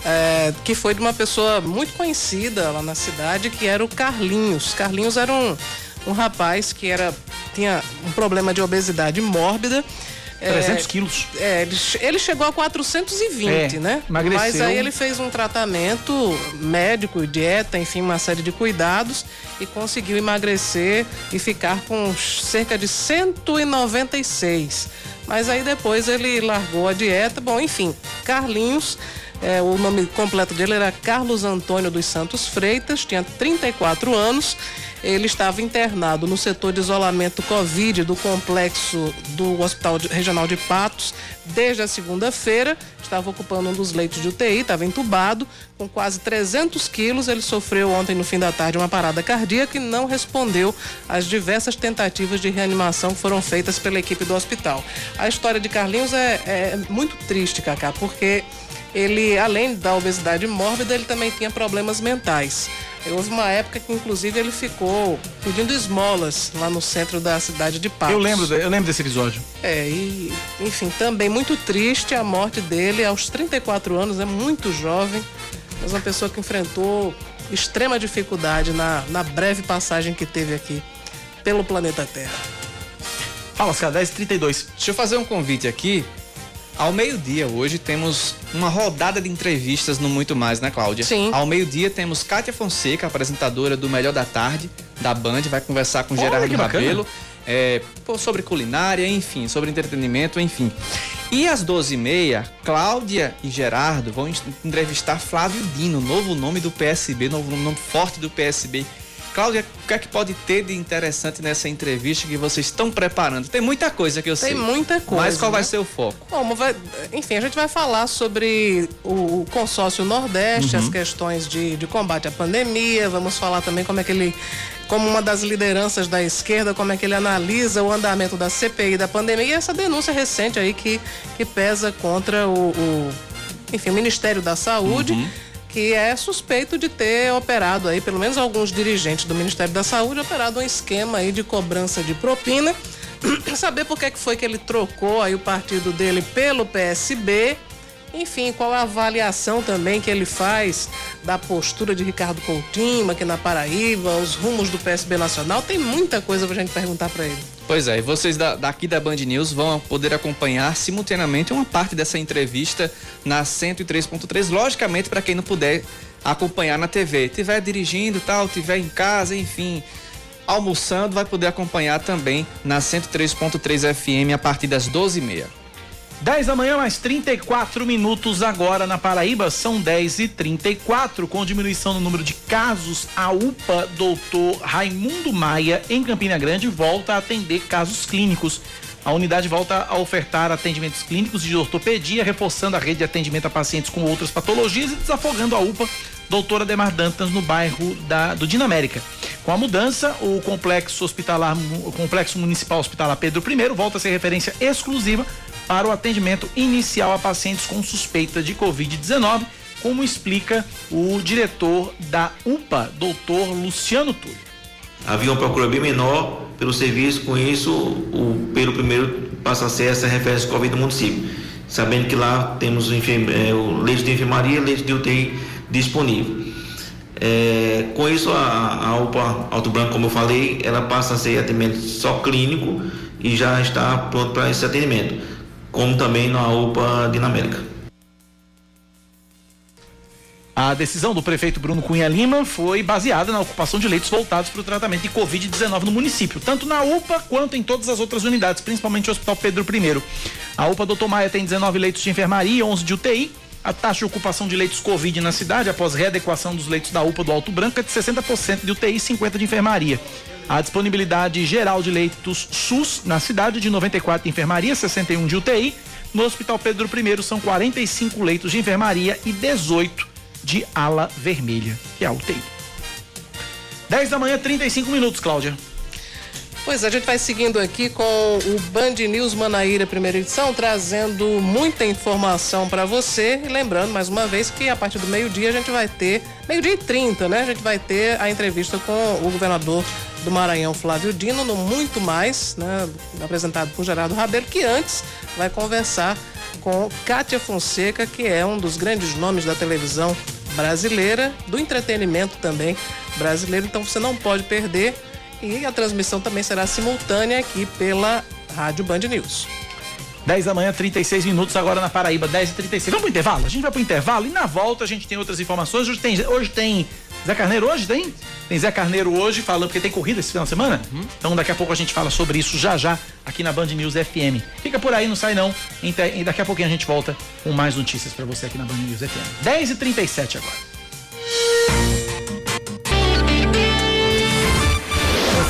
é, que foi de uma pessoa muito conhecida lá na cidade, que era o Carlinhos. Carlinhos era um, um rapaz que era, tinha um problema de obesidade mórbida 300 é, quilos. É, ele, ele, chegou a 420, é, né? Emagreceu. Mas aí ele fez um tratamento médico, dieta, enfim, uma série de cuidados e conseguiu emagrecer e ficar com cerca de 196. Mas aí depois ele largou a dieta, bom, enfim, Carlinhos. É, o nome completo dele era Carlos Antônio dos Santos Freitas, tinha 34 anos. Ele estava internado no setor de isolamento Covid do complexo do Hospital Regional de Patos desde a segunda-feira. Estava ocupando um dos leitos de UTI, estava entubado, com quase 300 quilos. Ele sofreu ontem, no fim da tarde, uma parada cardíaca e não respondeu às diversas tentativas de reanimação que foram feitas pela equipe do hospital. A história de Carlinhos é, é muito triste, Cacá, porque ele, além da obesidade mórbida, ele também tinha problemas mentais. Houve uma época que, inclusive, ele ficou pedindo esmolas lá no centro da cidade de Patos. Eu lembro, eu lembro desse episódio. É, e, enfim, também muito triste a morte dele aos 34 anos, é muito jovem, mas uma pessoa que enfrentou extrema dificuldade na, na breve passagem que teve aqui pelo planeta Terra. Fala, Oscar, 10h32. Deixa eu fazer um convite aqui ao meio-dia, hoje, temos uma rodada de entrevistas no Muito Mais, né, Cláudia? Sim. Ao meio-dia, temos Kátia Fonseca, apresentadora do Melhor da Tarde, da Band, vai conversar com Olha, Gerardo. Rabelo. É, sobre culinária, enfim, sobre entretenimento, enfim. E às 12h30, Cláudia e Gerardo vão en- entrevistar Flávio Dino, novo nome do PSB, novo nome forte do PSB. Cláudia, o que é que pode ter de interessante nessa entrevista que vocês estão preparando? Tem muita coisa que eu sei. Tem muita coisa, Mas qual vai né? ser o foco? Bom, vai- enfim, a gente vai falar sobre o, consórcio Nordeste, Uhum. as questões de, de combate à pandemia. Vamos falar também como é que ele, como uma das lideranças da esquerda, como é que ele analisa o andamento da CPI da pandemia e essa denúncia recente aí que, que pesa contra o, o, enfim, o Ministério da Saúde. Que é suspeito de ter operado aí, pelo menos alguns dirigentes do Ministério da Saúde, operado um esquema aí de cobrança de propina. Saber por que foi que ele trocou aí o partido dele pelo PSB. Enfim, qual a avaliação também que ele faz da postura de Ricardo Coutinho aqui na Paraíba, os rumos do PSB Nacional? Tem muita coisa pra gente perguntar pra ele. Pois é, e vocês da- daqui da Band News vão poder acompanhar simultaneamente uma parte dessa entrevista na 103.3, logicamente para quem não puder acompanhar na TV, tiver dirigindo tal, tiver em casa, enfim, almoçando, vai poder acompanhar também na 103.3 FM a partir das 12h30. 10 da manhã, mais 34 minutos agora na Paraíba, são 10 e 34 com diminuição no número de casos. A UPA Doutor Raimundo Maia, em Campina Grande, volta a atender casos clínicos. A unidade volta a ofertar atendimentos clínicos de ortopedia, reforçando a rede de atendimento a pacientes com outras patologias e desafogando a UPA Doutora Demar Dantas no bairro da, do Dinamérica. Com a mudança, o complexo hospitalar, o complexo municipal hospitalar Pedro I volta a ser referência exclusiva para o atendimento inicial a pacientes com suspeita de Covid-19, como explica o diretor da UPA, doutor Luciano Túlio. Havia uma procura bem menor pelo serviço, com isso o Pedro I passa a ser essa referência Covid do município, sabendo que lá temos o, enferme- eh, o leite de enfermaria leite de UTI disponível. Eh, com isso a, a UPA Alto Branco, como eu falei, ela passa a ser atendimento só clínico e já está pronto para esse atendimento, como também na UPA Dinamérica. A decisão do prefeito Bruno Cunha Lima foi baseada na ocupação de leitos voltados para o tratamento de Covid-19 no município, tanto na UPA quanto em todas as outras unidades, principalmente o Hospital Pedro I. A UPA Doutor Maia tem 19 leitos de enfermaria e 11 de UTI. A taxa de ocupação de leitos Covid na cidade, após readequação dos leitos da UPA do Alto Branco, é de 60% de UTI e 50% de enfermaria. A disponibilidade geral de leitos SUS na cidade de 94 de enfermaria, 61 de UTI. No Hospital Pedro I são 45 leitos de enfermaria e 18 de ala vermelha, que é a UTI. 10 da manhã, 35 minutos, Cláudia. Pois é, a gente vai seguindo aqui com o Band News Manaíra, primeira edição, trazendo muita informação para você. E lembrando, mais uma vez, que a partir do meio-dia a gente vai ter, meio-dia e 30, né? A gente vai ter a entrevista com o governador do Maranhão, Flávio Dino, no Muito Mais, né? Apresentado por Gerardo Rabelo, que antes vai conversar com Kátia Fonseca, que é um dos grandes nomes da televisão brasileira, do entretenimento também brasileiro. Então você não pode perder. E a transmissão também será simultânea aqui pela Rádio Band News. 10 da manhã, 36 minutos agora na Paraíba, 10 e 36 Vamos pro intervalo? A gente vai pro intervalo e na volta a gente tem outras informações. Hoje tem, hoje tem Zé Carneiro hoje tem? Tem Zé Carneiro hoje falando, porque tem corrida esse final de semana. Uhum. Então daqui a pouco a gente fala sobre isso já já aqui na Band News FM. Fica por aí, não sai não. Então, e daqui a pouquinho a gente volta com mais notícias para você aqui na Band News FM. 10h37 agora.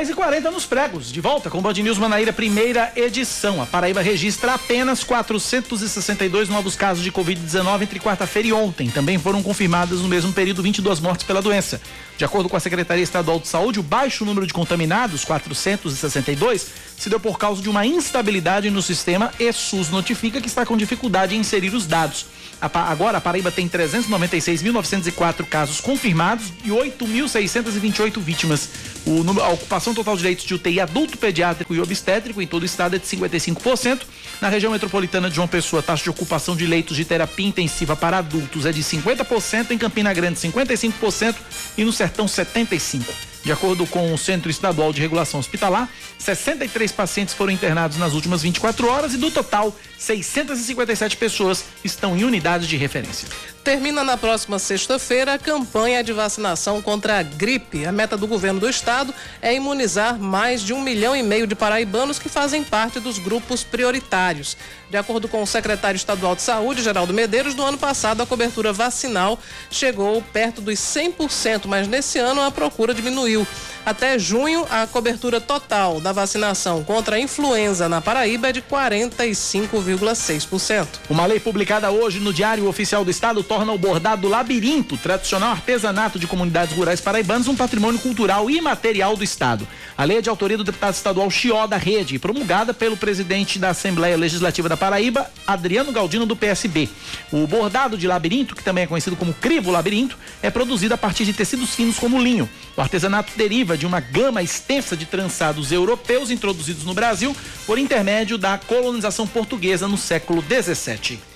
Dez e quarenta nos pregos, de volta com o Band News Manaíra, primeira edição. A Paraíba registra apenas 462 novos casos de Covid-19 entre quarta-feira e ontem. Também foram confirmadas no mesmo período 22 mortes pela doença. De acordo com a Secretaria Estadual de Saúde, o baixo número de contaminados, 462, se deu por causa de uma instabilidade no sistema e SUS notifica que está com dificuldade em inserir os dados. Agora, a Paraíba tem 396.904 casos confirmados e 8.628 vítimas. O a ocupação total de leitos de UTI adulto, pediátrico e obstétrico em todo o estado é de 55%. Na região metropolitana de João Pessoa, a taxa de ocupação de leitos de terapia intensiva para adultos é de 50%, em Campina Grande 55% e no Sertão 75%. De acordo com o Centro Estadual de Regulação Hospitalar, 63 pacientes foram internados nas últimas 24 horas e do total, 657 pessoas estão em unidades de referência. Termina na próxima sexta-feira a campanha de vacinação contra a gripe. A meta do governo do estado é imunizar mais de um milhão e meio de paraibanos que fazem parte dos grupos prioritários. De acordo com o secretário estadual de saúde, Geraldo Medeiros, no ano passado a cobertura vacinal chegou perto dos 100%, mas nesse ano a procura diminuiu. Até junho, a cobertura total da vacinação contra a influenza na Paraíba é de 45,6%. Uma lei publicada hoje no Diário Oficial do Estado torna o bordado labirinto, tradicional artesanato de comunidades rurais paraibanas, um patrimônio cultural e material do Estado. A lei é de autoria do deputado estadual Chió da Rede, promulgada pelo presidente da Assembleia Legislativa da Paraíba, Adriano Galdino do PSB. O bordado de labirinto, que também é conhecido como crivo labirinto, é produzido a partir de tecidos finos como linho. O artesanato deriva de uma gama extensa de trançados europeus introduzidos no Brasil por intermédio da colonização portuguesa no século 17.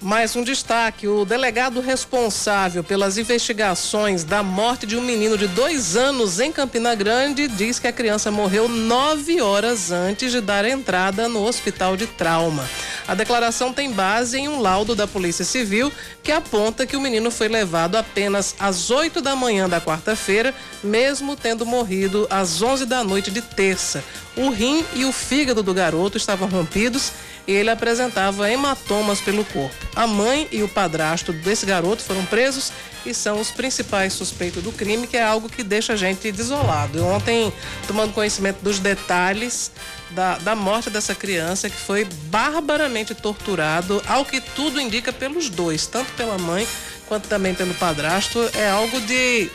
Mais um destaque: o delegado responsável pelas investigações da morte de um menino de dois anos em Campina Grande diz que a criança morreu nove horas antes de dar entrada no hospital de trauma. A declaração tem base em um laudo da Polícia Civil que aponta que o menino foi levado apenas às 8 da manhã da quarta-feira, mesmo tendo morrido às 11 da noite de terça. O rim e o fígado do garoto estavam rompidos ele apresentava hematomas pelo corpo. A mãe e o padrasto desse garoto foram presos e são os principais suspeitos do crime, que é algo que deixa a gente desolado. Ontem, tomando conhecimento dos detalhes da, da morte dessa criança, que foi barbaramente torturado, ao que tudo indica pelos dois, tanto pela mãe quanto também pelo padrasto, é algo de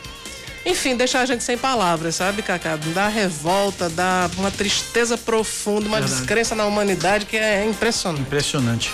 enfim, deixar a gente sem palavras, sabe, Cacá? Dá revolta, dá uma tristeza profunda, uma Verdade. descrença na humanidade que é impressionante. Impressionante.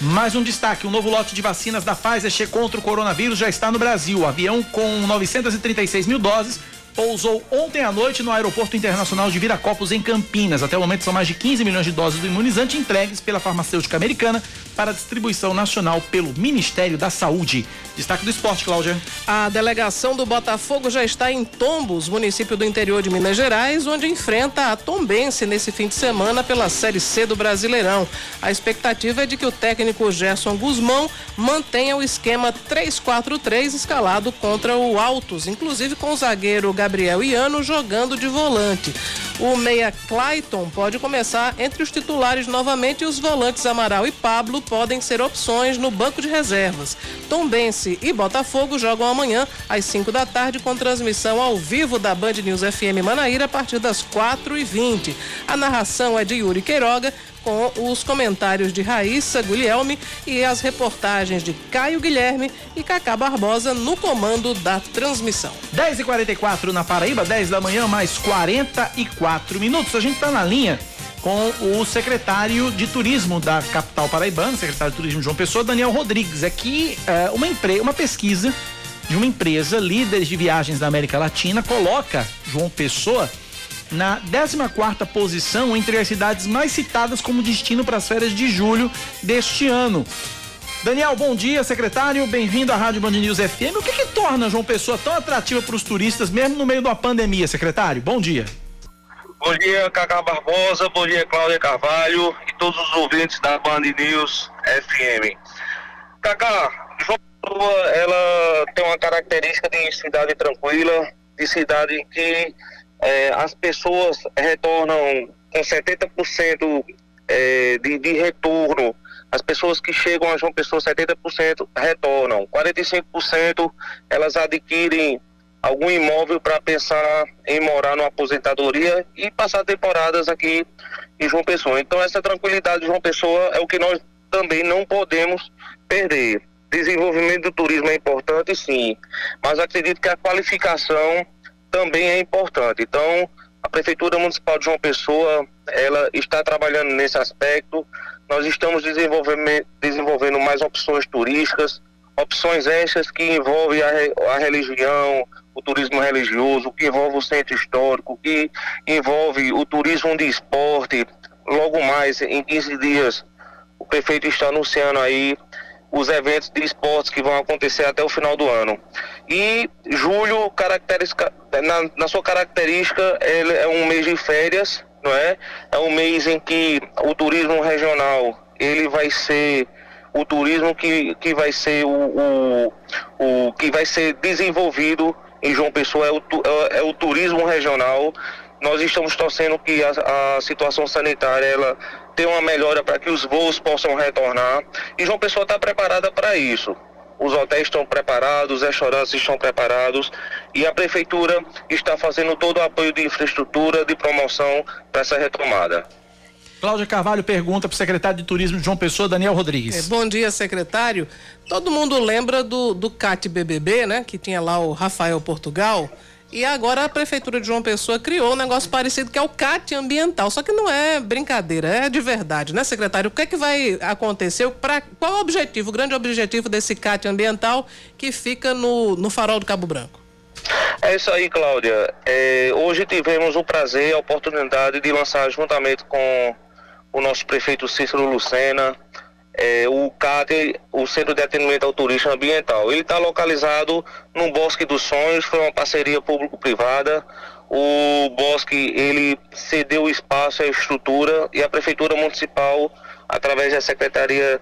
Mais um destaque: um novo lote de vacinas da Pfizer contra o coronavírus já está no Brasil. O avião com 936 mil doses pousou ontem à noite no Aeroporto Internacional de Viracopos, em Campinas. Até o momento são mais de 15 milhões de doses do imunizante entregues pela farmacêutica americana para distribuição nacional pelo Ministério da Saúde. Destaque do esporte, Cláudia. A delegação do Botafogo já está em Tombos, município do interior de Minas Gerais, onde enfrenta a Tombense nesse fim de semana pela Série C do Brasileirão. A expectativa é de que o técnico Gerson Guzmão mantenha o esquema 3-4-3 escalado contra o Altos, inclusive com o zagueiro Gabriel Iano jogando de volante. O meia Clayton pode começar entre os titulares novamente e os volantes Amaral e Pablo podem ser opções no banco de reservas. Tombense e Botafogo jogam amanhã às 5 da tarde com transmissão ao vivo da Band News FM Manaíra a partir das 4h20. A narração é de Yuri Queiroga com os comentários de Raíssa Guilherme e as reportagens de Caio Guilherme e Cacá Barbosa no comando da transmissão. 10h44 na Paraíba, 10 da manhã, mais 44 minutos. A gente está na linha com o secretário de turismo da capital paraibana, secretário de turismo João Pessoa, Daniel Rodrigues. Que é, uma, empre uma pesquisa de uma empresa, líderes de viagens da América Latina, coloca João Pessoa na 14ª posição entre as cidades mais citadas como destino para as férias de julho deste ano. Daniel, bom dia, secretário. Bem-vindo à Rádio Band News FM. O que, que torna João Pessoa tão atrativa para os turistas, mesmo no meio uma pandemia, secretário? Bom dia. Bom dia, Cacá Barbosa. Bom dia, Cláudia Carvalho e todos os ouvintes da Band News FM. Cacá, João Pessoa, ela tem uma característica de cidade tranquila, de cidade que eh, as pessoas retornam com 70% eh, de, de retorno as pessoas que chegam a João Pessoa, 70% retornam. 45% elas adquirem algum imóvel para pensar em morar numa aposentadoria e passar temporadas aqui em João Pessoa. Então essa tranquilidade de João Pessoa é o que nós também não podemos perder. Desenvolvimento do turismo é importante, sim, mas acredito que a qualificação também é importante. Então, a Prefeitura Municipal de João Pessoa, ela está trabalhando nesse aspecto. Nós estamos desenvolvendo, mais opções turísticas, opções extras que envolvem a, a religião, o turismo religioso, que envolve o centro histórico, que envolve o turismo de esporte. Logo mais, em 15 dias, o prefeito está anunciando aí os eventos de esportes que vão acontecer até o final do ano. E julho, característica, na, na sua característica, ele é um mês de férias, não é? É um mês em que o turismo regional ele vai ser o turismo que, que vai ser o, o, o que vai ser desenvolvido em João Pessoa é o, é, é o turismo regional. Nós estamos torcendo que a, a situação sanitária ela tenha uma melhora para que os voos possam retornar. E João Pessoa está preparada para isso os hotéis estão preparados, os restaurantes estão preparados e a prefeitura está fazendo todo o apoio de infraestrutura, de promoção para essa retomada. Cláudia Carvalho pergunta para o secretário de Turismo de João Pessoa, Daniel Rodrigues. É, bom dia, secretário. Todo mundo lembra do, do CAT BBB, né? Que tinha lá o Rafael Portugal. E agora a Prefeitura de João Pessoa criou um negócio parecido que é o CAT ambiental. Só que não é brincadeira, é de verdade, né, secretário? O que é que vai acontecer? Pra, qual o objetivo, o grande objetivo desse CAT ambiental que fica no, no farol do Cabo Branco? É isso aí, Cláudia. É, hoje tivemos o prazer, a oportunidade de lançar juntamente com o nosso prefeito Cícero Lucena, é, o CAT, o Centro de Atendimento ao Turismo Ambiental. Ele está localizado no Bosque dos Sonhos, foi uma parceria público-privada. O bosque ele cedeu espaço, a estrutura e a Prefeitura Municipal, através da Secretaria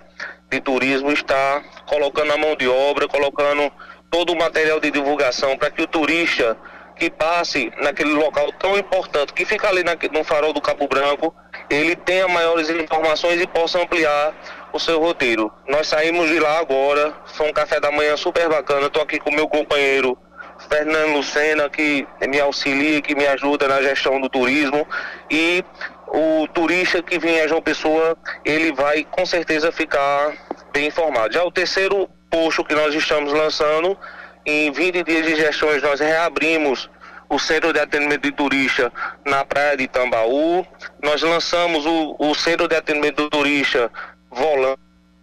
de Turismo, está colocando a mão de obra, colocando todo o material de divulgação para que o turista que passe naquele local tão importante, que fica ali na, no farol do Cabo Branco, ele tenha maiores informações e possa ampliar o seu roteiro. Nós saímos de lá agora, foi um café da manhã super bacana. Estou aqui com meu companheiro Fernando Lucena, que me auxilia, que me ajuda na gestão do turismo. E o turista que vem a João Pessoa, ele vai com certeza ficar bem informado. Já o terceiro posto que nós estamos lançando, em 20 dias de gestões, nós reabrimos o Centro de Atendimento de Turista na Praia de Tambaú. Nós lançamos o, o Centro de Atendimento do Turista volante,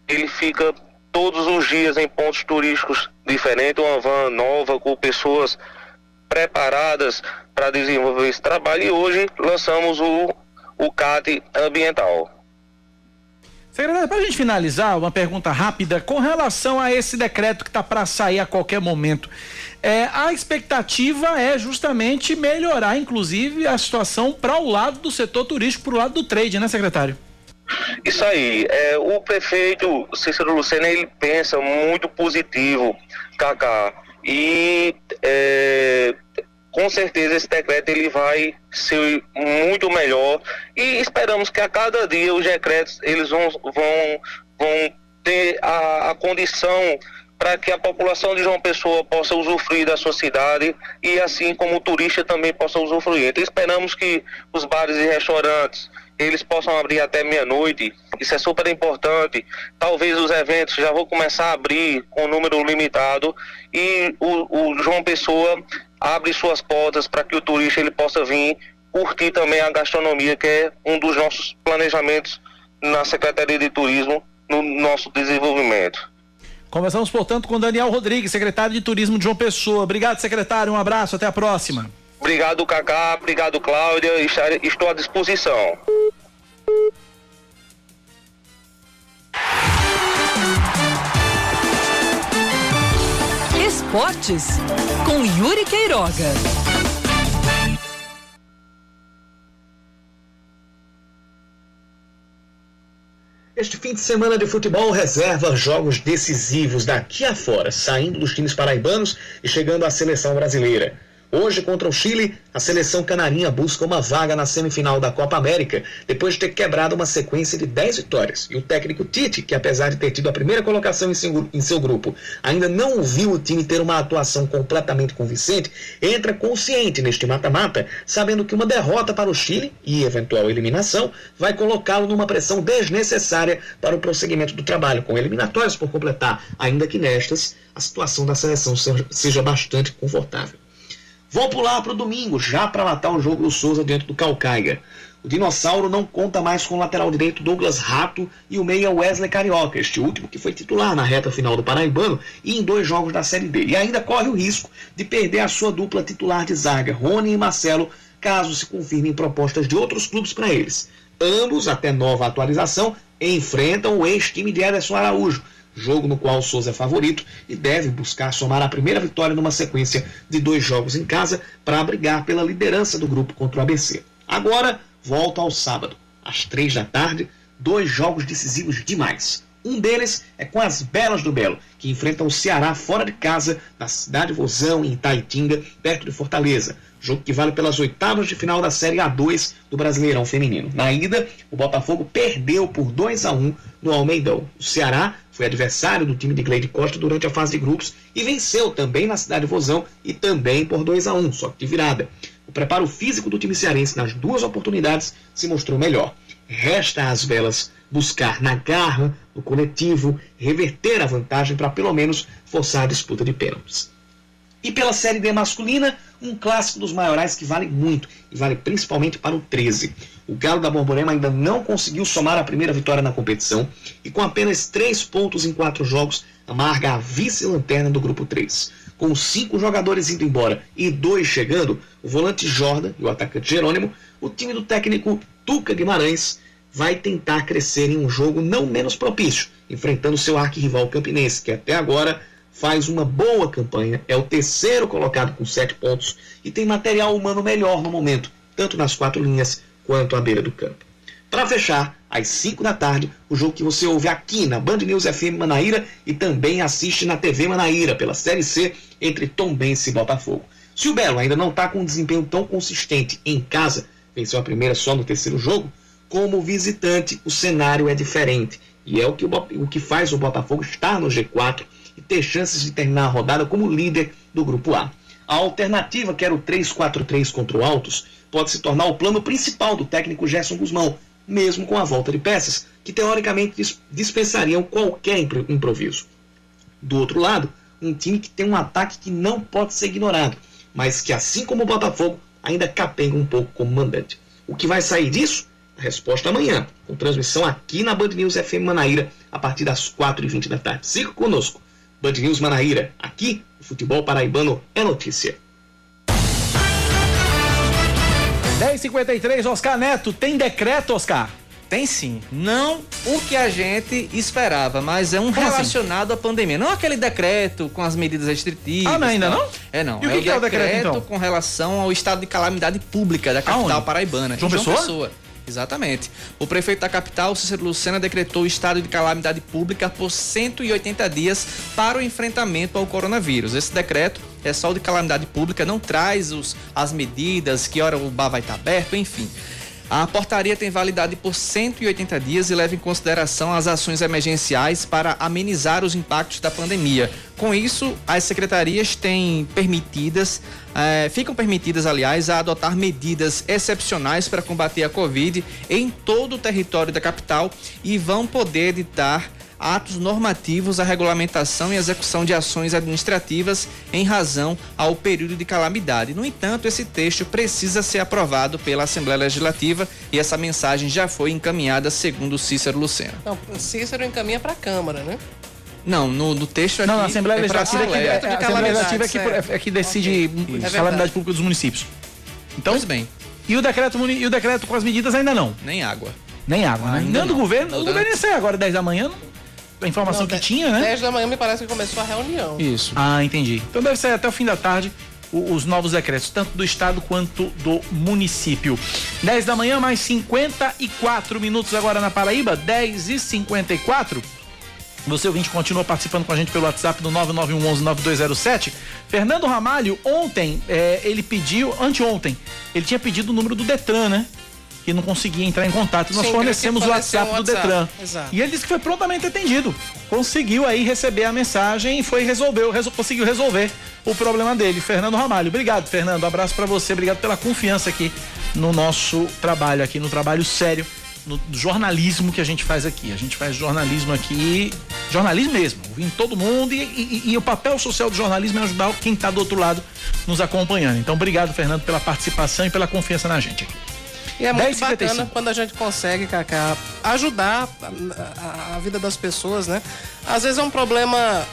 ele fica todos os dias em pontos turísticos diferentes, uma van nova com pessoas preparadas para desenvolver esse trabalho e hoje lançamos o, o CAT ambiental. Secretário, para a gente finalizar, uma pergunta rápida com relação a esse decreto que está para sair a qualquer momento. É, a expectativa é justamente melhorar, inclusive, a situação para o lado do setor turístico, para o lado do trade, né, secretário? Isso aí, é, o prefeito Cícero Lucena ele pensa muito positivo, Cacá, e é, com certeza esse decreto ele vai ser muito melhor e esperamos que a cada dia os decretos eles vão, vão, vão ter a, a condição para que a população de João Pessoa possa usufruir da sua cidade e assim como o turista também possa usufruir. Então esperamos que os bares e restaurantes eles possam abrir até meia-noite. Isso é super importante. Talvez os eventos já vão começar a abrir com número limitado e o, o João Pessoa abre suas portas para que o turista ele possa vir curtir também a gastronomia, que é um dos nossos planejamentos na Secretaria de Turismo no nosso desenvolvimento. Conversamos, portanto, com Daniel Rodrigues, secretário de Turismo de João Pessoa. Obrigado, secretário. Um abraço, até a próxima. Obrigado, Cacá. Obrigado, Cláudia. Estou à disposição. esportes com Yuri Queiroga. Este fim de semana de futebol reserva jogos decisivos daqui a fora, saindo dos times paraibanos e chegando à seleção brasileira. Hoje, contra o Chile, a seleção canarinha busca uma vaga na semifinal da Copa América, depois de ter quebrado uma sequência de 10 vitórias. E o técnico Tite, que apesar de ter tido a primeira colocação em seu, grupo, ainda não viu o time ter uma atuação completamente convincente, entra consciente neste mata-mata, sabendo que uma derrota para o Chile e eventual eliminação vai colocá-lo numa pressão desnecessária para o prosseguimento do trabalho, com eliminatórias por completar, ainda que nestas a situação da seleção seja bastante confortável. Vou pular para o domingo, já para matar o jogo do Souza dentro do Calcaia. O Dinossauro não conta mais com o lateral direito Douglas Rato e o meia Wesley Carioca, este último que foi titular na reta final do Paraibano e em dois jogos da Série D. E ainda corre o risco de perder a sua dupla titular de zaga, Rony e Marcelo, caso se confirmem propostas de outros clubes para eles. Ambos, até nova atualização, enfrentam o ex-time de Ederson Araújo, jogo no qual o Souza é favorito e deve buscar somar a primeira vitória numa sequência de dois jogos em casa para brigar pela liderança do grupo contra o ABC. Agora, volta ao sábado, às três da tarde, dois jogos decisivos demais. Um deles é com as Belas do Belo, que enfrentam o Ceará fora de casa, na cidade Vozão, em Itaitinga, perto de Fortaleza. Jogo que vale pelas oitavas de final da Série A2 do Brasileirão Feminino. Na ida, o Botafogo perdeu por 2 a 1 no Almeidão. O Ceará foi adversário do time de Gleide Costa durante a fase de grupos e venceu também na cidade Vozão e também por 2 a 1 só que de virada. O preparo físico do time cearense nas duas oportunidades se mostrou melhor. Resta às velas buscar na garra, no coletivo, reverter a vantagem para pelo menos forçar a disputa de pênaltis. E pela Série D masculina, um clássico dos maiorais que vale muito e vale principalmente para o 13. O Galo da Borborema ainda não conseguiu somar a primeira vitória na competição e com apenas três pontos em quatro jogos, amarga a vice-lanterna do grupo 3. Com cinco jogadores indo embora e dois chegando, o volante Jordan e o atacante Jerônimo, o time do técnico Tuca Guimarães vai tentar crescer em um jogo não menos propício, enfrentando seu arquirrival Campinense, que até agora faz uma boa campanha, é o terceiro colocado com sete pontos e tem material humano melhor no momento, tanto nas quatro linhas quanto à beira do campo. Para fechar, às 5 da tarde, o jogo que você ouve aqui na Band News FM Manaíra e também assiste na TV Manaíra pela Série C entre Tombense e Botafogo. Se o Belo ainda não está com um desempenho tão consistente em casa, venceu a primeira só no terceiro jogo, como visitante, o cenário é diferente. E é o que, o, o que faz o Botafogo estar no G4 e ter chances de terminar a rodada como líder do Grupo A. A alternativa, que era o 3-4-3 contra o Altos, pode se tornar o plano principal do técnico Gerson Guzmão, mesmo com a volta de peças, que teoricamente dispensariam qualquer improviso. Do outro lado, um time que tem um ataque que não pode ser ignorado, mas que, assim como o Botafogo, ainda capenga um pouco como mandante. O que vai sair disso? Resposta amanhã, com transmissão aqui na Band News FM Manaíra, a partir das 4h20 da tarde. Siga conosco. Band News Manaíra. Aqui, o futebol paraibano é notícia. 10h53, Oscar Neto. Tem decreto, Oscar? Tem sim. Não o que a gente esperava, mas é um Como relacionado assim? à pandemia. Não aquele decreto com as medidas restritivas. Ah, não, ainda não? É não. E o que é, o, que é o decreto, então? com relação ao estado de calamidade pública da capital Aonde? paraibana. João, João Pessoa? Pessoa. Exatamente. O prefeito da capital, Cícero Lucena, decretou o estado de calamidade pública por 180 dias para o enfrentamento ao coronavírus. Esse decreto é só de calamidade pública, não traz os, as medidas, que hora o bar vai estar aberto, enfim. A portaria tem validade por 180 dias e leva em consideração as ações emergenciais para amenizar os impactos da pandemia. Com isso, as secretarias têm permitidas, eh, ficam permitidas, aliás, a adotar medidas excepcionais para combater a Covid em todo o território da capital e vão poder editar atos normativos à regulamentação e execução de ações administrativas em razão ao período de calamidade. No entanto, esse texto precisa ser aprovado pela Assembleia Legislativa e essa mensagem já foi encaminhada segundo Cícero Lucena. Não, Cícero encaminha para a Câmara, né? Não, no, no texto aqui Não, a Assembleia é Legislativa é que, é, a Assembleia Legislativa é que, é que decide É a calamidade pública dos municípios. Então, Pois bem, e o decreto, muni- e o decreto com as medidas ainda não? nem água. Nem água, né? Ainda Nem do não. governo. O Não, governo ia sair agora 10 da manhã. não- a informação Não, que tinha, né? 10 da manhã me parece que começou a reunião. Isso. Ah, entendi. Então deve sair até o fim da tarde os novos decretos, tanto do estado quanto do município. 10 da manhã, mais 54 minutos agora na Paraíba, 10 e 54. Você ouvinte continua participando com a gente pelo WhatsApp do 9911-9207. Fernando Ramalho, ontem, eh, ele pediu, anteontem, ele tinha pedido o número do Detran, né? Que não conseguia entrar em contato. Nós Sim, fornecemos o WhatsApp do um WhatsApp. Detran. Exato. E ele disse que foi prontamente atendido. Conseguiu aí receber a mensagem e foi resolveu, resol- conseguiu resolver o problema dele. Fernando Ramalho. Obrigado, Fernando. Abraço pra você. Obrigado pela confiança aqui no nosso trabalho aqui, no trabalho sério, no jornalismo que a gente faz aqui. A gente faz jornalismo aqui, jornalismo mesmo, ouvindo todo mundo e, e- e o papel social do jornalismo é ajudar quem tá do outro lado nos acompanhando. Então, obrigado, Fernando, pela participação e pela confiança na gente aqui. E é muito 10h55. bacana quando a gente consegue, Cacá, ajudar a, a- a vida das pessoas, né? Às vezes é um problema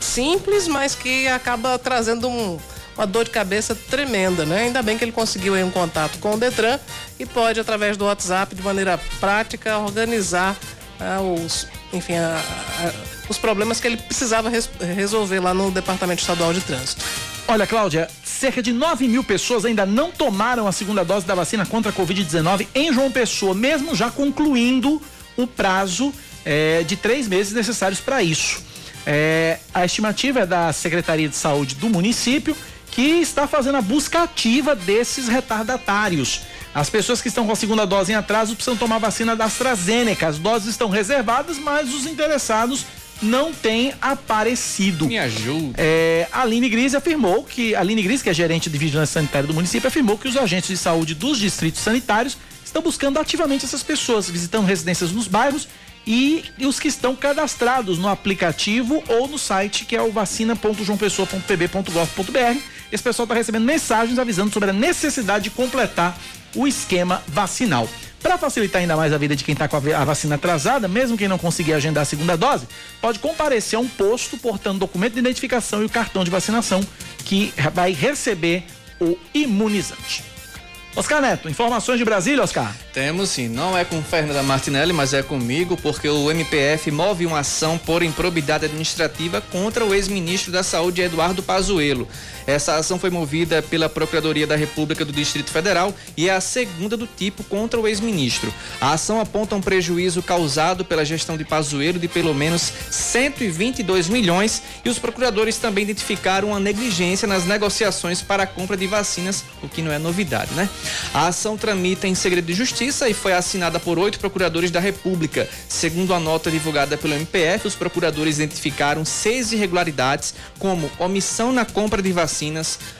simples, mas que acaba trazendo um- uma dor de cabeça tremenda, né? Ainda bem que ele conseguiu aí um contato com o Detran e pode, através do WhatsApp, de maneira prática, organizar ah, os, enfim, a- a- os problemas que ele precisava res- resolver lá no Departamento Estadual de Trânsito. Olha, Cláudia, cerca de 9 mil pessoas ainda não tomaram a segunda dose da vacina contra a Covid-19 em João Pessoa, mesmo já concluindo o prazo eh, de três meses necessários para isso. Eh, a estimativa é da Secretaria de Saúde do município, que está fazendo a busca ativa desses retardatários. As pessoas que estão com a segunda dose em atraso precisam tomar vacina da AstraZeneca. As doses estão reservadas, mas os interessados não têm aparecido. Me ajuda. É, a Aline Gris afirmou que, a Aline Gris, que é gerente de vigilância sanitária do município, afirmou que os agentes de saúde dos distritos sanitários estão buscando ativamente essas pessoas, visitando residências nos bairros e, e os que estão cadastrados no aplicativo ou no site que é o vacina.joaopessoa.pb.gov.br. Esse pessoal está recebendo mensagens avisando sobre a necessidade de completar o esquema vacinal. Para facilitar ainda mais a vida de quem está com a vacina atrasada, mesmo quem não conseguir agendar a segunda dose, pode comparecer a um posto portando documento de identificação e o cartão de vacinação que vai receber o imunizante. Oscar Neto, informações de Brasília, Oscar? Temos sim, não é com Fernanda Martinelli, mas é comigo, porque o MPF move uma ação por improbidade administrativa contra o ex-ministro da Saúde, Eduardo Pazuello. Essa ação foi movida pela Procuradoria da República do Distrito Federal e é a segunda do tipo contra o ex-ministro. A ação aponta um prejuízo causado pela gestão de Pazuello de pelo menos 122 milhões e os procuradores também identificaram uma negligência nas negociações para a compra de vacinas, o que não é novidade, né? A ação tramita em segredo de justiça e foi assinada por oito procuradores da República. Segundo a nota divulgada pelo MPF, os procuradores identificaram seis irregularidades, como omissão na compra de vacinas,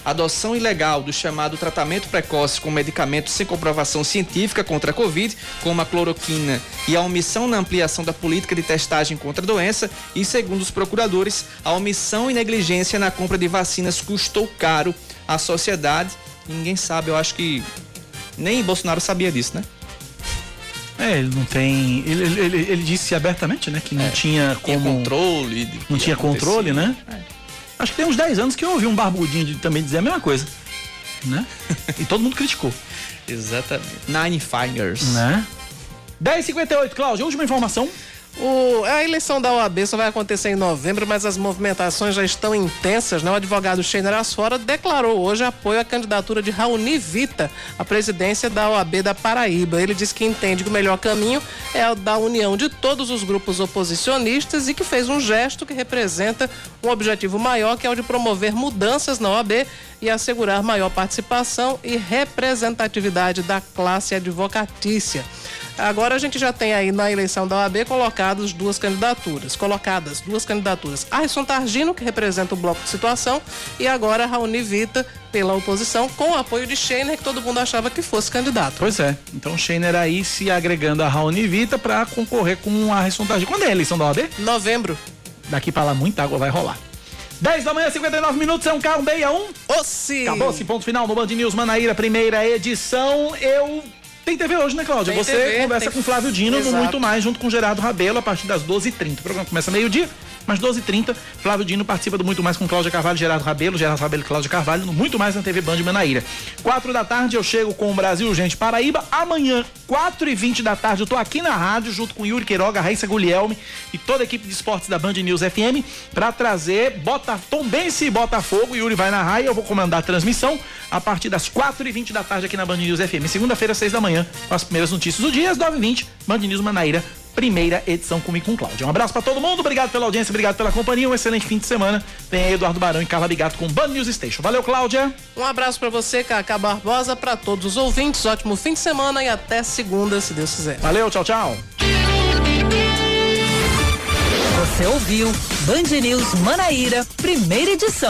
adoção ilegal do chamado tratamento precoce com medicamentos sem comprovação científica contra a Covid, como a cloroquina, e a omissão na ampliação da política de testagem contra a doença, e segundo os procuradores, a omissão e negligência na compra de vacinas custou caro à sociedade. Ninguém sabe, eu acho que nem Bolsonaro sabia disso, né? É, ele não tem. Ele, ele, ele- ele disse abertamente, né? Que não tinha como. Tinha controle. Não tinha controle, né? Acho que tem uns 10 anos que eu ouvi um barbudinho de- também dizer a mesma coisa. Né? e todo mundo criticou. Exatamente. Nine Fingers. Né? 10h58, Cláudio, última informação. O- a eleição da OAB só vai acontecer em novembro, mas as movimentações já estão intensas. Né? O advogado Sheiner Asfora declarou hoje apoio à candidatura de Raoni Vita à presidência da OAB da Paraíba. Ele disse que entende que o melhor caminho é o da união de todos os grupos oposicionistas e que fez um gesto que representa um objetivo maior, que é o de promover mudanças na OAB e assegurar maior participação e representatividade da classe advocatícia. Agora a gente já tem aí na eleição da OAB colocadas duas candidaturas, colocadas duas candidaturas. Arisson Targino, que representa o bloco de situação, e agora Raoni Vita pela oposição, com o apoio de Scheiner, que todo mundo achava que fosse candidato. Pois é. Então Scheiner aí se agregando a Raoni Vita pra concorrer com a resultagem. Quando é a eleição da OAB? Novembro. Daqui pra lá muita água vai rolar. 10 da manhã, 59 minutos, é um carro 61. Ossi! Acabou esse ponto final no Band News Manaíra, primeira edição. Eu Tem TV hoje, né, Cláudia? Tem Você TV, conversa tem- com Flávio Dino no Exato. Muito Mais, junto com Gerardo Rabelo, a partir das 12h30. O programa começa meio-dia, mas 12h30, Flávio Dino participa do Muito Mais com Cláudia Carvalho, Gerardo Rabelo, Gerardo Rabelo e Cláudia Carvalho, no Muito Mais na TV Band Manaíra. 4 da tarde eu chego com o Brasil Gente Paraíba. Amanhã, 4h20 da tarde, eu tô aqui na rádio, junto com Yuri Queiroga, Raíssa Guglielmi e toda a equipe de esportes da Band News FM, para trazer Bota, Tombense e Botafogo. Yuri vai narrar e eu vou comandar a transmissão a partir das 4h20 da tarde aqui na Band News FM. Segunda-feira, 6 da manhã, com as primeiras notícias do dia, às 9h20, Band News Manaíra, primeira edição comigo com Cláudia. Um abraço para todo mundo, obrigado pela audiência, obrigado pela companhia, um excelente fim de semana. Tem aí Eduardo Barão e Carla Bigato com Band News Station. Valeu, Cláudia. Um abraço pra você, Cacá Barbosa, pra todos os ouvintes. Ótimo fim de semana e até segunda, se Deus quiser. Valeu, tchau, tchau. Você ouviu Band News Manaíra, primeira edição.